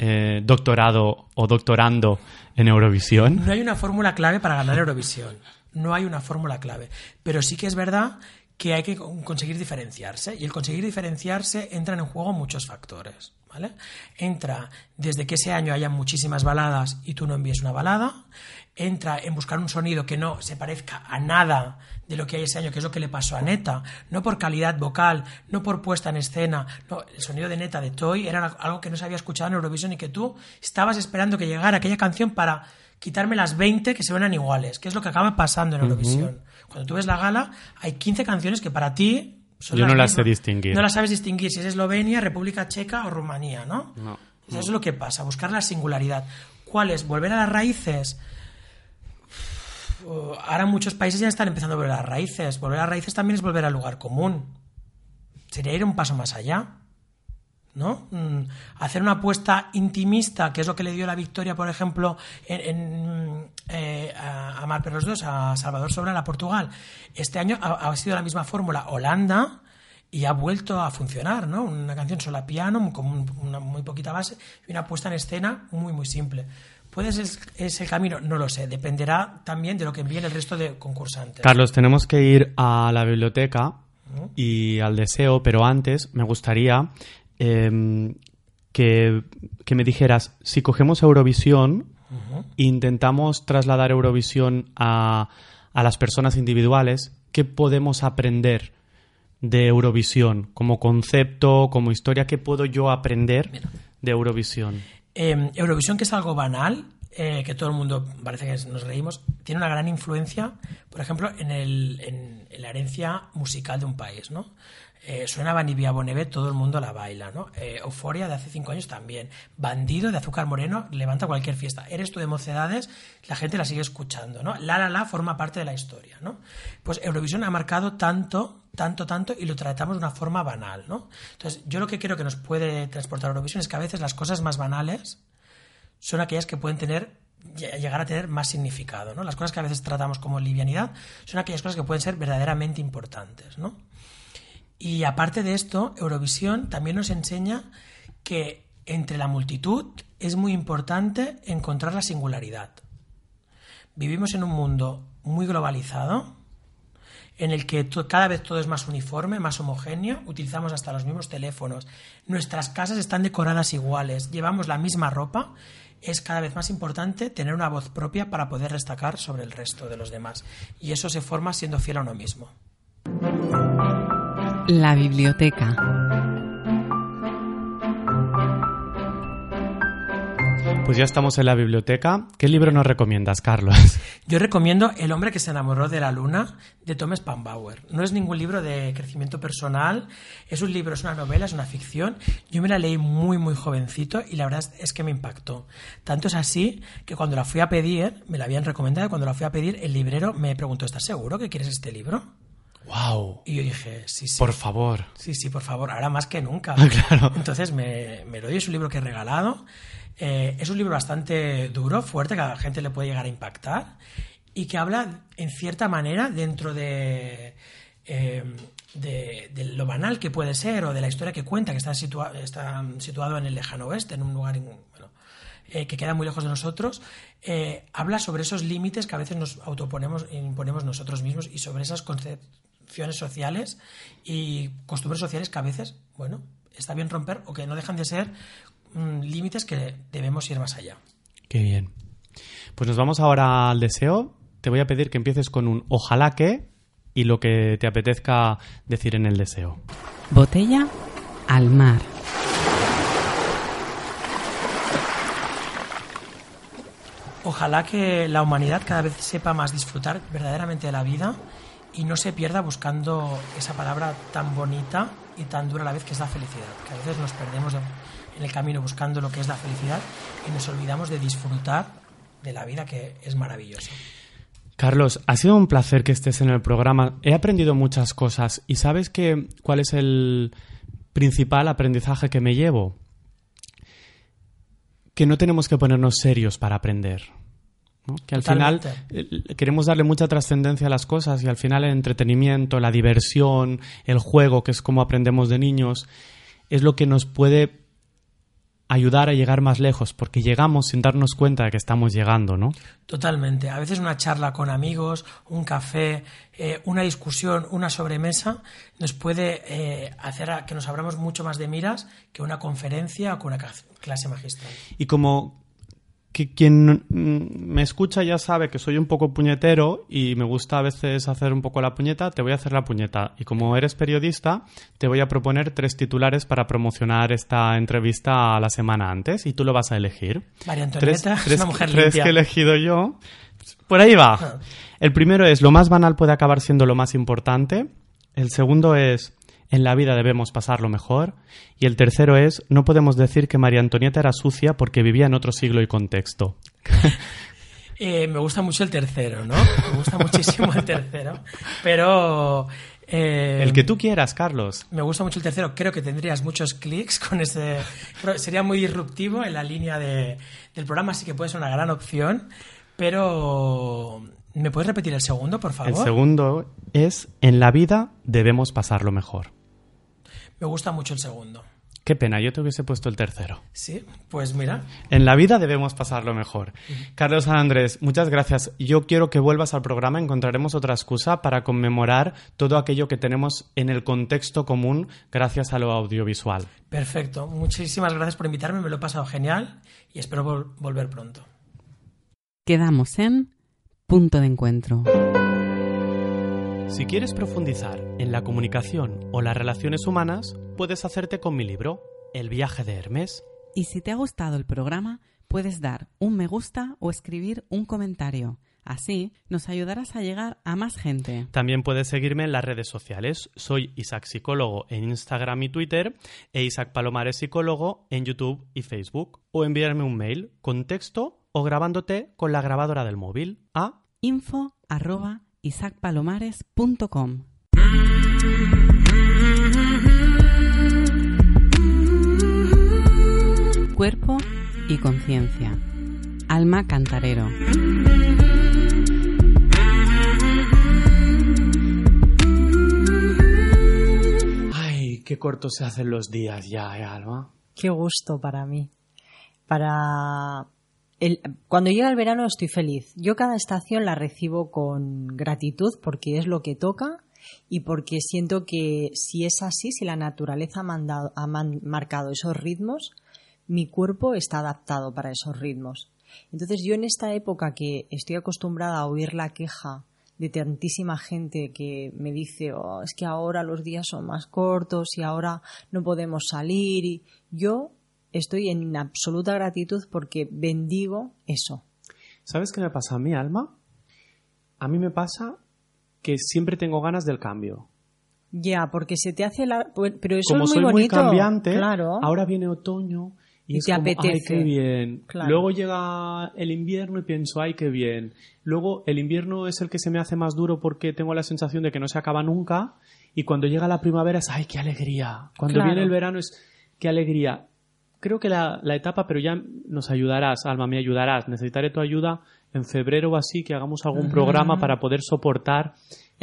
eh, doctorado o doctorando en Eurovisión? No hay una fórmula clave para ganar Eurovisión. No hay una fórmula clave. Pero sí que es verdad que hay que conseguir diferenciarse. Y el conseguir diferenciarse entran en juego muchos factores. ¿vale? Entra desde que ese año haya muchísimas baladas y tú no envíes una balada. Entra en buscar un sonido que no se parezca a nada de lo que hay ese año, que es lo que le pasó a Neta. No por calidad vocal, no por puesta en escena. No, el sonido de Neta de Toy era algo que no se había escuchado en Eurovisión y que tú estabas esperando que llegara aquella canción para quitarme las 20 que se venan iguales, que es lo que acaba pasando en Eurovisión. Cuando tú ves la gala, hay 15 canciones que para ti son Yo no las sé distinguir. No las sabes distinguir si es Eslovenia, República Checa o Rumanía, ¿no? No. Eso es lo que pasa, buscar la singularidad. ¿Cuál es? ¿Volver a las raíces? Ahora muchos países ya están empezando a volver a las raíces. Volver a las raíces también es volver al lugar común. Sería ir un paso más allá. ¿No? Mm, Hacer una apuesta intimista, que es lo que le dio la victoria, por ejemplo, en, en, eh, a, Mar Perros 2, a Salvador Sobral, a Portugal. Este año ha, ha sido la misma fórmula. Holanda y ha vuelto a funcionar, ¿no? Una canción sola piano, con un- una muy poquita base y una puesta en escena muy, muy simple. ¿Puede ser es el camino? No lo sé. Dependerá también de lo que envíen el resto de concursantes. Carlos, tenemos que ir a la biblioteca y al deseo, pero antes me gustaría em, que, que me dijeras, si cogemos Eurovisión e intentamos trasladar Eurovisión a, a las personas individuales, ¿qué podemos aprender de Eurovisión como concepto, como historia? ¿Qué puedo yo aprender de Eurovisión? Eh, Eurovisión, que es algo banal, eh, que todo el mundo parece que nos reímos, tiene una gran influencia, por ejemplo, en, el- en- en la herencia musical de un país, ¿no? Eh, suena Vanivia Bonevet, todo el mundo la baila, ¿no? Eh, Euforia de hace cinco años también. Bandido de Azúcar Moreno levanta cualquier fiesta. Eres tú de mocedades, la gente la sigue escuchando, ¿no? La La La forma parte de la historia, ¿no? Pues Eurovisión ha marcado tanto, tanto, tanto y lo tratamos de una forma banal, ¿no? Entonces, yo lo que creo que nos puede transportar Eurovisión es que a veces las cosas más banales son aquellas que pueden tener ll- llegar a tener más significado, ¿no? Las cosas que a veces tratamos como livianidad son aquellas cosas que pueden ser verdaderamente importantes, ¿no? Y aparte de esto, Eurovisión también nos enseña que entre la multitud es muy importante encontrar la singularidad. Vivimos en un mundo muy globalizado, en el que cada vez todo es más uniforme, más homogéneo, utilizamos hasta los mismos teléfonos, nuestras casas están decoradas iguales, llevamos la misma ropa, es cada vez más importante tener una voz propia para poder destacar sobre el resto de los demás. Y eso se forma siendo fiel a uno mismo. La biblioteca. Pues ya estamos en la biblioteca. ¿Qué libro nos recomiendas, Carlos? Yo recomiendo El hombre que se enamoró de la luna de Thomas Pambauer. No es ningún libro de crecimiento personal, es un libro, es una novela, es una ficción. Yo me la leí muy, muy jovencito y la verdad es- que me impactó. Tanto es así que cuando la fui a pedir, me la habían recomendado, y cuando la fui a pedir, el librero me preguntó, ¿estás seguro que quieres este libro? ¡Wow! Y yo dije, sí, sí. Por favor. Sí, sí, por favor, ahora más que nunca. Claro. Entonces me, me lo doy, es un libro que he regalado. Eh, es un libro bastante duro, fuerte, que a la gente le puede llegar a impactar y que habla, en cierta manera, dentro de, eh, de, de lo banal que puede ser o de la historia que cuenta, que está, situa- está situado en el lejano oeste, en un lugar bueno, eh, que queda muy lejos de nosotros, eh, habla sobre esos límites que a veces nos autoponemos e imponemos nosotros mismos y sobre esas concepciones sociales y costumbres sociales que a veces, bueno, está bien romper o que no dejan de ser mm, límites que debemos ir más allá. Qué bien. Pues nos vamos ahora al deseo. Te voy a pedir que empieces con un ojalá que y lo que te apetezca decir en el deseo. Botella al mar. Ojalá que la humanidad cada vez sepa más disfrutar verdaderamente de la vida y no se pierda buscando esa palabra tan bonita y tan dura a la vez que es la felicidad. Que a veces nos perdemos en el camino buscando lo que es la felicidad y nos olvidamos de disfrutar de la vida que es maravillosa. Carlos, ha sido un placer que estés en el programa. He aprendido muchas cosas y ¿sabes qué, cuál es el principal aprendizaje que me llevo? que no tenemos que ponernos serios para aprender. ¿No? Que al final eh, queremos darle mucha trascendencia a las cosas y al final el entretenimiento, la diversión, el juego, que es como aprendemos de niños, es lo que nos puede ayudar a llegar más lejos, porque llegamos sin darnos cuenta de que estamos llegando, ¿no? Totalmente. A veces una charla con amigos, un café, eh, una discusión, una sobremesa, nos puede eh, hacer a que nos abramos mucho más de miras que una conferencia o que una clase magistral. Y como que quien me escucha ya sabe que soy un poco puñetero y me gusta a veces hacer un poco la puñeta, te voy a hacer la puñeta. Y como eres periodista, te voy a proponer tres titulares para promocionar esta entrevista a la semana antes y tú lo vas a elegir. María Tres, Antonieta es una mujer tres limpia. que he elegido yo. Por ahí va. Ah. El primero es lo más banal puede acabar siendo lo más importante. El segundo es en la vida debemos pasarlo mejor. Y el tercero es no podemos decir que María Antonieta era sucia porque vivía en otro siglo y contexto. Eh, me gusta mucho el tercero, ¿no? Me gusta muchísimo el tercero. Pero. eh, El que tú quieras, Carlos. Me gusta mucho el tercero. Creo que tendrías muchos clics con ese. Sería muy disruptivo en la línea de- del programa, así que puede ser una gran opción. Pero. ¿Me puedes repetir el segundo, por favor? El segundo es en la vida debemos pasarlo mejor. Me gusta mucho el segundo. Qué pena, yo te hubiese puesto el tercero. Sí, pues mira. En la vida debemos pasarlo mejor. Carlos San Andrés, muchas gracias. Yo quiero que vuelvas al programa. Encontraremos otra excusa para conmemorar todo aquello que tenemos en el contexto común gracias a lo audiovisual. Perfecto. Muchísimas gracias por invitarme. Me lo he pasado genial y espero vol- volver pronto. Quedamos en punto de encuentro. Si quieres profundizar en la comunicación o las relaciones humanas, puedes hacerte con mi libro, El viaje de Hermes. Y si te ha gustado el programa, puedes dar un me gusta o escribir un comentario. Así nos ayudarás a llegar a más gente. También puedes seguirme en las redes sociales. Soy Isaac Psicólogo en Instagram y Twitter e Isaac Palomares Psicólogo en YouTube y Facebook. O enviarme un mail con texto o grabándote con la grabadora del móvil a info arroba isacpalomares.com Cuerpo y conciencia. Alma Cantarero. Ay, qué cortos se hacen los días ya, ¿eh, Alma? Qué gusto para mí. Para el- cuando llega el verano estoy feliz. Yo cada estación la recibo con gratitud porque es lo que toca y porque siento que si es así, si la naturaleza ha, mandado- marcado esos ritmos, mi cuerpo está adaptado para esos ritmos. Entonces yo en esta época que estoy acostumbrada a oír la queja de tantísima gente que me dice "Oh, es que ahora los días son más cortos y ahora no podemos salir y yo estoy en absoluta gratitud porque bendigo eso. ¿Sabes qué me pasa a mí, Alma? A mí me pasa que siempre tengo ganas del cambio. Ya, porque se te hace la... pues, Pero eso Como es muy soy muy cambiante, Claro. ahora viene otoño y, Y es te como, ay, qué bien. Claro. Luego llega el invierno y pienso, ay, qué bien. Luego el invierno es el que se me hace más duro porque tengo la sensación de que no se acaba nunca y cuando llega la primavera es, ay, qué alegría. Cuando Claro. viene el verano es, qué alegría. Creo que la, la etapa, pero ya nos ayudarás, Alma, me ayudarás. Necesitaré tu ayuda en febrero o así, que hagamos algún programa para poder soportar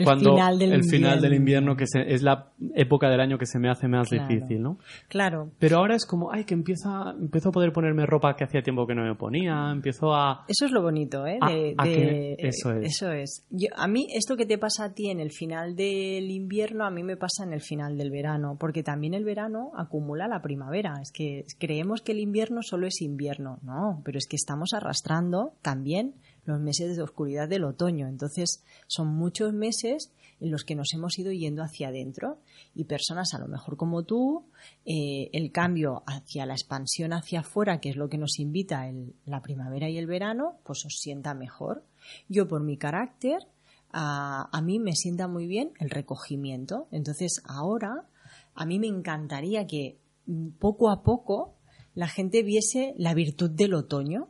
El cuando final del el final del invierno. invierno, que se- es la época del año que se me hace más Claro. difícil, ¿no? Claro. Pero ahora es como, ay, que empieza, empiezo a poder ponerme ropa que hacía tiempo que no me ponía, empiezo a... Eso es lo bonito, ¿eh? De, ¿a de- qué? Eso es. Eso es. Yo- a mí, esto que te pasa a ti en el final del invierno, a mí me pasa en el final del verano, porque también el verano acumula la primavera. Es que creemos que el invierno solo es invierno. No, pero es que estamos arrastrando también los meses de oscuridad del otoño. Entonces, son muchos meses en los que nos hemos ido yendo hacia adentro y personas a lo mejor como tú, eh, el cambio hacia la expansión hacia afuera, que es lo que nos invita la primavera y el verano, pues os sienta mejor. Yo por mi carácter, a, a mí me sienta muy bien el recogimiento. Entonces ahora a mí me encantaría que mm, poco a poco la gente viese la virtud del otoño.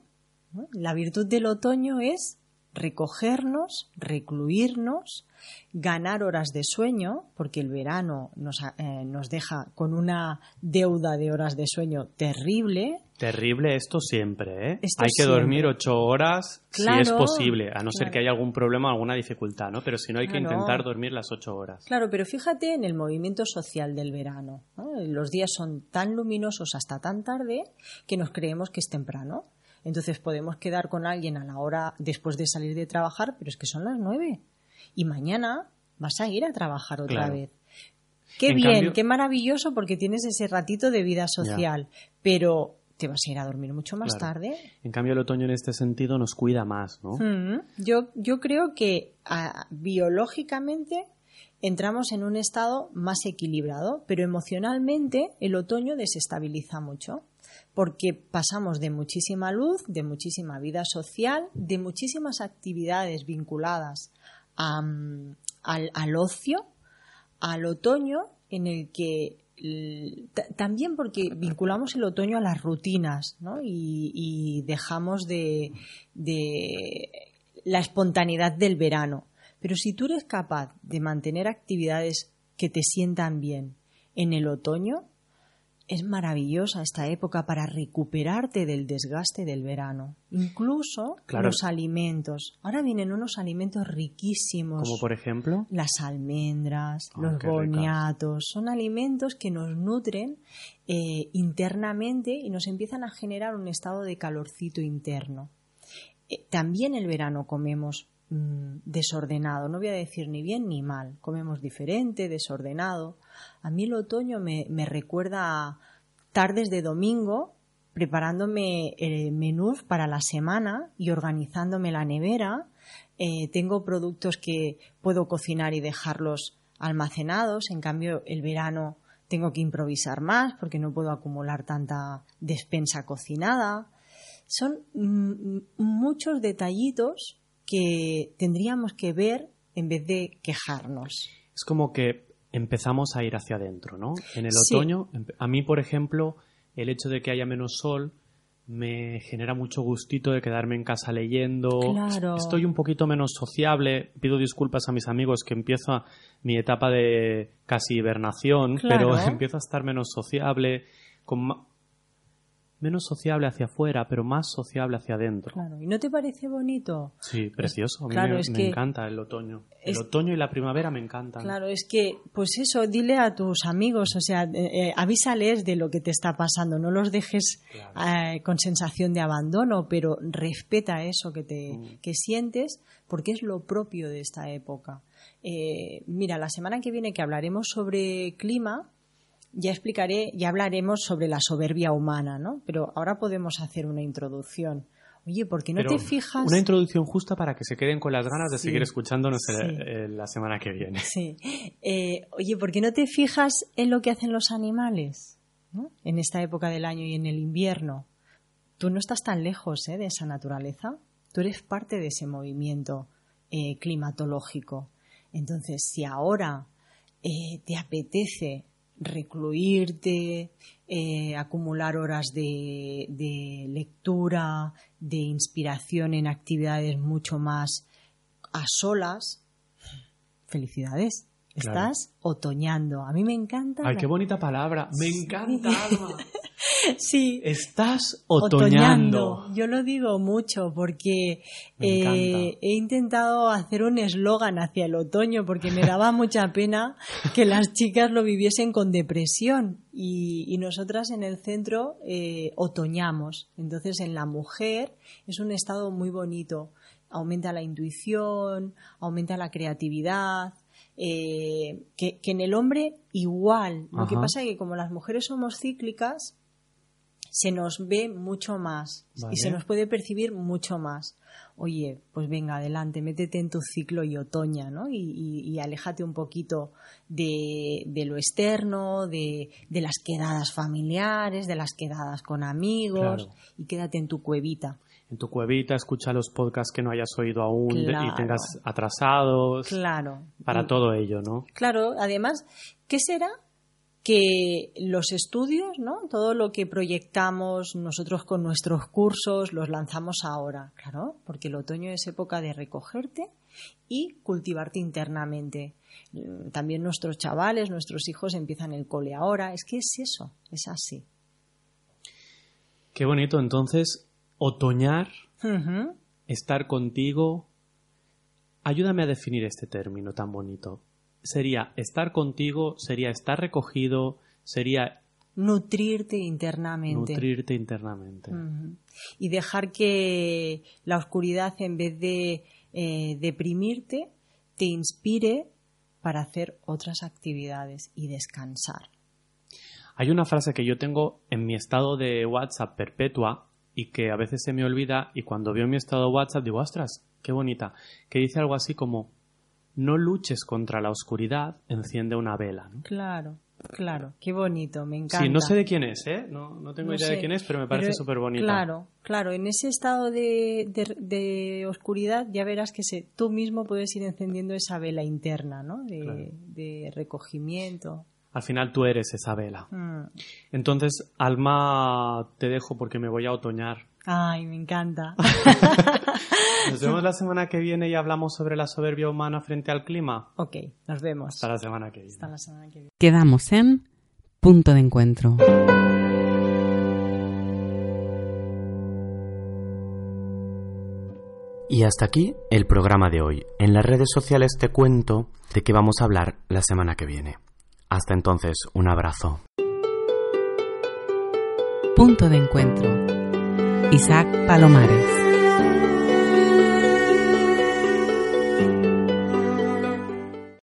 ¿No? La virtud del otoño es recogernos, recluirnos, ganar horas de sueño, porque el verano nos, eh, nos deja con una deuda de horas de sueño terrible, Terrible esto siempre, ¿eh? Esto Hay que siempre. dormir ocho horas si es posible, a no ser que haya algún problema o alguna dificultad, ¿no? Pero si no hay que Claro. intentar dormir las ocho horas. Claro, pero fíjate en el movimiento social del verano. ¿no? Los días son tan luminosos hasta tan tarde que nos creemos que es temprano. Entonces podemos quedar con alguien a la hora después de salir de trabajar, pero es que son las nueve. Y mañana vas a ir a trabajar otra Claro. vez. Qué En bien, cambio- qué maravilloso porque tienes ese ratito de vida social, pero te vas a ir a dormir mucho más Claro. tarde. En cambio, el otoño en este sentido nos cuida más, ¿no? Mm, Yo, yo creo que ah, biológicamente entramos en un estado más equilibrado, pero emocionalmente el otoño desestabiliza mucho, porque pasamos de muchísima luz, de muchísima vida social, de muchísimas actividades vinculadas al, ocio, al otoño en el que también porque vinculamos el otoño a las rutinas ¿no? y, dejamos de, de la espontaneidad del verano. Pero si tú eres capaz de mantener actividades que te sientan bien en el otoño, es maravillosa esta época para recuperarte del desgaste del verano. Incluso Claro. los alimentos. Ahora vienen unos alimentos riquísimos Como por ejemplo, las almendras, Ah, los boniatos, son alimentos que nos nutren eh, internamente y nos empiezan a generar un estado de calorcito interno. Eh, también el verano comemos mm, desordenado, no voy a decir ni bien ni mal, comemos diferente, desordenado. A mí el otoño me, me recuerda a tardes de domingo preparándome eh, menús para la semana y organizándome la nevera. Eh, tengo productos que puedo cocinar y dejarlos almacenados. En cambio, el verano tengo que improvisar más porque no puedo acumular tanta despensa cocinada. Son mm, muchos detallitos que tendríamos que ver en vez de quejarnos. es como que empezamos a ir hacia adentro, ¿no? En el Sí. otoño, empe- a mí, por ejemplo, el hecho de que haya menos sol me genera mucho gustito de quedarme en casa leyendo. Claro. Estoy un poquito menos sociable. Pido disculpas a mis amigos que empiezo a- mi etapa de casi hibernación, Claro. pero empiezo a estar menos sociable, con menos sociable hacia afuera, pero más sociable hacia adentro. Claro. ¿Y no te parece bonito? Sí, precioso. A mí Claro, me, es me que- encanta el otoño. El es- otoño y la primavera me encantan. Claro, es que, pues eso, dile a tus amigos, o sea, eh, eh, avísales de lo que te está pasando, no los dejes eh, con sensación de abandono, pero respeta eso que, te, Mm. que sientes, porque es lo propio de esta época. Eh, mira, la semana que viene que hablaremos sobre clima, ya explicaré, ya hablaremos sobre la soberbia humana, ¿no? Pero ahora podemos hacer una introducción. Oye, ¿por qué no Pero te fijas? Una introducción justa para que se queden con las ganas de Sí. seguir escuchándonos Sí. eh, eh, la semana que viene. Sí. Eh, oye, ¿por qué no te fijas en lo que hacen los animales ¿no? en esta época del año y en el invierno? Tú no estás tan lejos ¿eh? de esa naturaleza. Tú eres parte de ese movimiento eh, climatológico. Entonces, si ahora te apetece recluirte, eh, acumular horas de, de lectura, de inspiración en actividades mucho más a solas, felicidades. Claro. Estás otoñando. A mí me encanta. Ay, qué bonita palabra. Me encanta, Alma. Sí, Estás otoñando. Yo lo digo mucho porque eh, he intentado hacer un eslogan hacia el otoño porque me daba mucha pena que las chicas lo viviesen con depresión y, y nosotras en el centro eh, otoñamos. Entonces en la mujer es un estado muy bonito. Aumenta la intuición, aumenta la creatividad. eh, que, que en el hombre igual. Lo que pasa es que como las mujeres somos cíclicas, se nos ve mucho más Vale. y se nos puede percibir mucho más. Oye, pues venga, adelante, métete en tu ciclo y otoña, ¿no? Y, y- y aléjate un poquito de, de lo externo, de, de las quedadas familiares, de las quedadas con amigos Claro. y quédate en tu cuevita. En tu cuevita, escucha los podcasts que no hayas oído aún Claro. y tengas atrasados. Claro. Para Y- todo ello, ¿no? Claro, además, ¿qué será? Que los estudios, ¿no? Todo lo que proyectamos nosotros con nuestros cursos los lanzamos ahora, claro, porque el otoño es época de recogerte y cultivarte internamente. Mm, También nuestros chavales, nuestros hijos empiezan el cole ahora, es que es eso, es así. Qué bonito. Entonces, otoñar, estar contigo. Ayúdame a definir este término tan bonito. Sería estar contigo, sería estar recogido, sería Nutrirte internamente. nutrirte internamente. Y dejar que la oscuridad, en vez de eh, deprimirte, te inspire para hacer otras actividades y descansar. Hay una frase que yo tengo en mi estado de WhatsApp perpetua y que a veces se me olvida y cuando veo mi estado de WhatsApp digo, ostras, qué bonita, que dice algo así como, no luches contra la oscuridad, enciende una vela. ¿no? Claro, claro, qué bonito, me encanta. Sí, no sé de quién es, ¿eh? No, no tengo No idea sé, de quién es, pero me parece súper bonita. Claro, claro, en ese estado de, de- de oscuridad ya verás que se, tú mismo puedes ir encendiendo esa vela interna, ¿no? De, Claro. de recogimiento. Al final tú eres esa vela. Mm. Entonces, Alma, te dejo porque me voy a otoñar. Ay, me encanta. Nos vemos la semana que viene y hablamos sobre la soberbia humana frente al clima. ok, nos vemos. Hasta la semana que viene. Hasta la semana que viene. Quedamos en punto de encuentro. Y hasta aquí el programa de hoy. En las redes sociales te cuento de qué vamos a hablar la semana que viene. Hasta entonces, un abrazo. Punto de encuentro. Isaac Palomares.